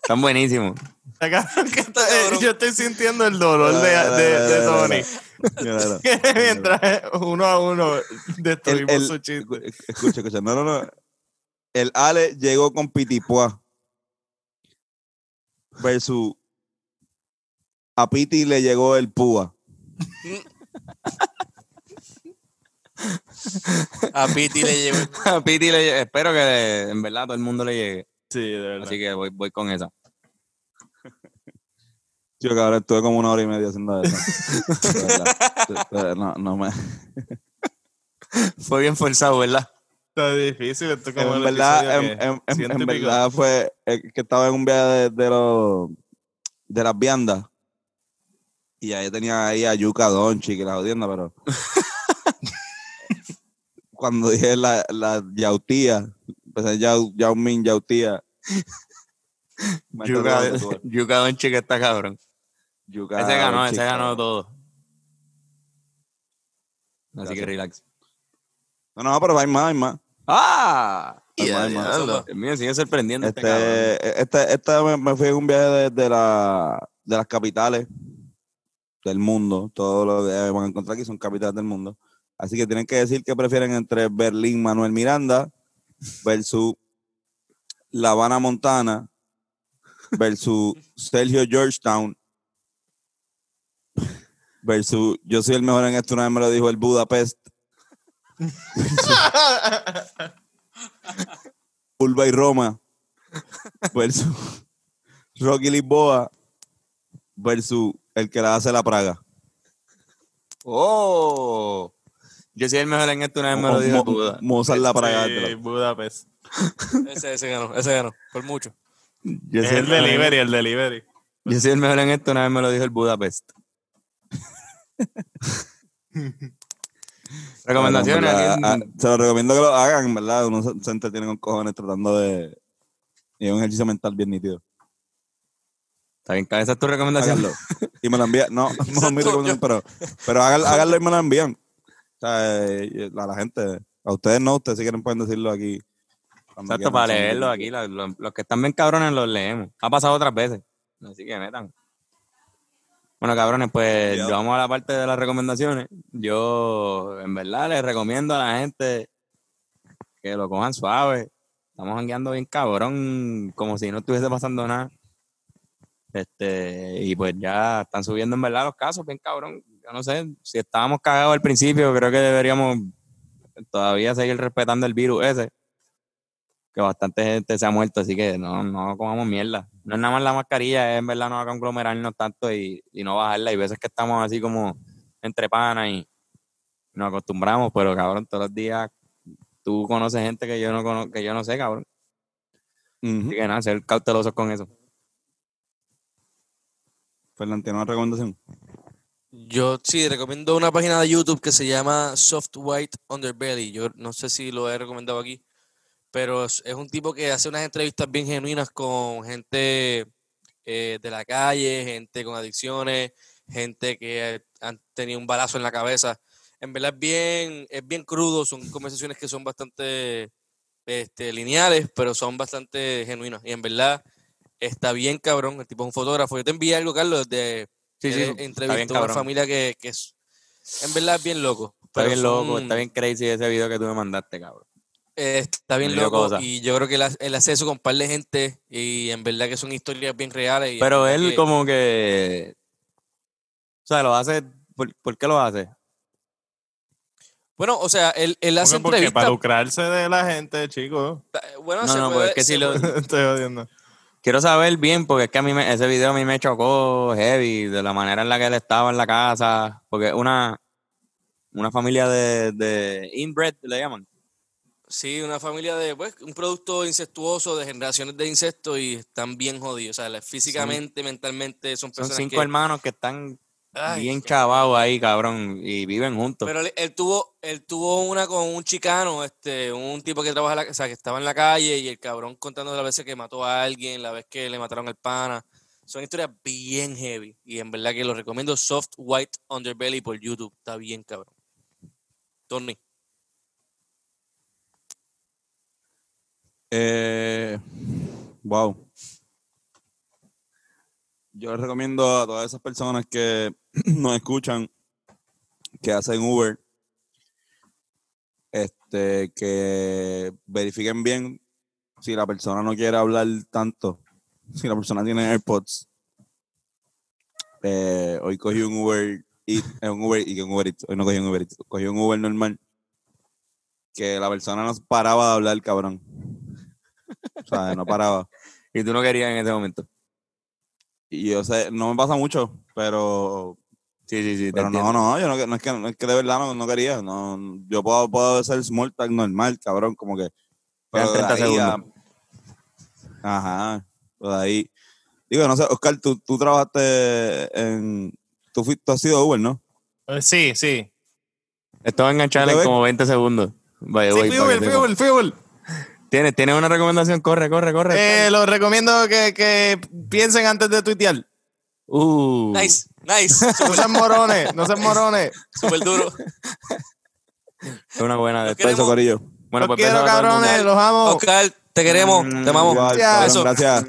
Están buenísimos. [laughs] yo estoy sintiendo el dolor de, de, de Tony. [laughs] Mientras uno a uno destruimos El- el- su chiste. escu- Escucha, escucha. No, no, no. El Ale llegó con Pitipuá. Versus a Piti le llegó el Púa. A Piti le llegó. A Piti le. Espero que en verdad a todo el mundo le llegue. Sí, de verdad. Así que voy, voy con esa. Tío, cabrón, estuve como una hora y media haciendo eso. [laughs] No, no me... [laughs] Fue bien forzado, ¿verdad? Está difícil. Esto es como En el verdad, en, que en- en- verdad fue eh, que estaba en un viaje de, de los de las viandas y ahí tenía ahí a Yuka Donchi que la jodienda, pero [laughs] cuando dije la, la yautía, empecé Yao, Yao Min yautía. [laughs] Yuka, Doncic está cabrón. Yuka Ese ganó, ese ganó todo. Así que relax. No, no, pero hay más, hay más. ¡Ah! Hay más, hay más. diablo, Dios mío, sigue sorprendiendo este. Este, este, este me, me fui en un viaje de, de la, de las capitales del mundo. Todo lo que van a encontrar aquí son capitales del mundo. Así que tienen que decir que prefieren entre Berlín Manuel Miranda versus La Habana Montana versus Sergio Georgetown versus Yo soy el mejor en esto, una vez me lo dijo el Budapest. [laughs] Ulva y Roma versus Rocky Lisboa versus el que la hace la Praga. ¡Oh! Yo soy el mejor en esto, una vez me lo dijo Mo- el Buda. Mozart la Praga. Sí, Budapest. Ese, ese ganó, ese ganó, por mucho. Yo Es soy el delivery, el delivery. Yo soy el mejor en esto, una vez me lo dijo el Budapest. [laughs] Recomendaciones. Bueno, ah, se lo recomiendo que lo hagan, ¿verdad? Uno se, se entretiene con cojones tratando de... Y es un ejercicio mental bien nítido. Está bien, esa es tu recomendación. Háganlo. Y me lo envían. No, [laughs] no es mi recomendación, pero, pero háganlo, háganlo y me lo envían. O sea, eh, a la gente. A ustedes no, ustedes si quieren pueden decirlo aquí. Exacto, para leerlo aquí. Los, que están bien cabrones los leemos. Ha pasado otras veces. Así que metan. Bueno, cabrones, pues vamos a la parte de las recomendaciones. Yo, en verdad, les recomiendo a la gente que lo cojan suave. Estamos jangueando bien cabrón, como si no estuviese pasando nada. Este, y pues ya están subiendo en verdad los casos, bien cabrón. Yo no sé, si estábamos cagados al principio, creo que deberíamos todavía seguir respetando el virus ese. Que bastante gente se ha muerto, así que no, no comamos mierda. No es nada más la mascarilla, es en verdad no conglomerarnos tanto y, y no bajarla. Hay veces que estamos así como entre panas y nos acostumbramos, pero cabrón, todos los días tú conoces gente que yo no cono- que yo no sé, cabrón. Ujú. Así que nada, ser cautelosos con eso. Fernán, ¿tiene una recomendación? Yo sí recomiendo una página de YouTube que se llama Soft White Underbelly. Yo no sé si lo he recomendado aquí, pero es, es un tipo que hace unas entrevistas bien genuinas con gente eh, de la calle, gente con adicciones, gente que han tenido un balazo en la cabeza. En verdad es bien, es bien crudo, son conversaciones que son bastante este, lineales, pero son bastante genuinas. Y en verdad está bien cabrón, el tipo es un fotógrafo. Yo te envié algo, Carlos, de Sí, sí, entrevistó a una familia que, que es, en verdad es bien loco. Está bien loco, está bien crazy ese video que tú me mandaste, cabrón. Eh, está bien loco cosa. y yo creo que él, ha- él hace eso con par de gente y en verdad que son historias bien reales. y Pero él que- como que... O sea, lo hace... ¿Por, por qué lo hace? Bueno, o sea, él, él hace Porque, porque para entrevistas. lucrarse de la gente, chicos. Bueno, No, se no, puede- pues es que se si lo... [laughs] Estoy jodiendo. Quiero saber bien, porque es que a mí me- ese video a mí me chocó heavy, de la manera en la que él estaba en la casa, porque una, una familia de, de inbred, le llaman. Sí, una familia de, pues, un producto incestuoso de generaciones de incesto y están bien jodidos. O sea, físicamente, mentalmente, son Son personas cinco que- hermanos que están Ay, bien chavados ahí, cabrón, y viven juntos. Pero él, él tuvo, él tuvo una con un chicano, este, un tipo que trabaja, la- o sea, que estaba en la calle y el cabrón contando las veces que mató a alguien, la vez que le mataron al pana. Son historias bien heavy y en verdad que lo recomiendo Soft White Underbelly por YouTube. Está bien, cabrón. Tony. Eh, wow. Yo les recomiendo a todas esas personas que [clears throat] nos escuchan, que hacen Uber, este, que verifiquen bien si la persona no quiere hablar tanto, si la persona tiene AirPods. Eh, hoy cogí un Uber Eats, eh, un Uber y un Uber hoy no cogí un Uber cogí un Uber normal que la persona no paraba de hablar, cabrón. O sea, no paraba. Y tú no querías en ese momento. Y yo sé, no me pasa mucho, pero Sí, sí, sí. Pero no, no, yo no, no es que, no es que de verdad no, no quería. No, yo puedo, puedo hacer small talk normal, cabrón, como que. Pero de 30 ahí segundos. a- ajá. Pues ahí. Digo, no sé, Oscar, tú, tú trabajaste en. Tú, fuiste, tú has sido Uber, ¿no? Eh, Sí, sí. Estaba enganchado ¿Te en como 20 segundos. Sí, way, fui Uber, fui sepa. Uber, fui Uber. ¿Tienes, ¿Tienes una recomendación? Corre, corre, corre. Eh, lo recomiendo que, que piensen antes de tuitear. uh, Nice, nice. [laughs] No sean morones, no sean morones. Súper duro. Es una buena de Los esto. Eso, Queremos- Corillo. Bueno, los pues quiero, cabrones, los amo. Oscar, te queremos, te amamos. Igual, cabrón, gracias.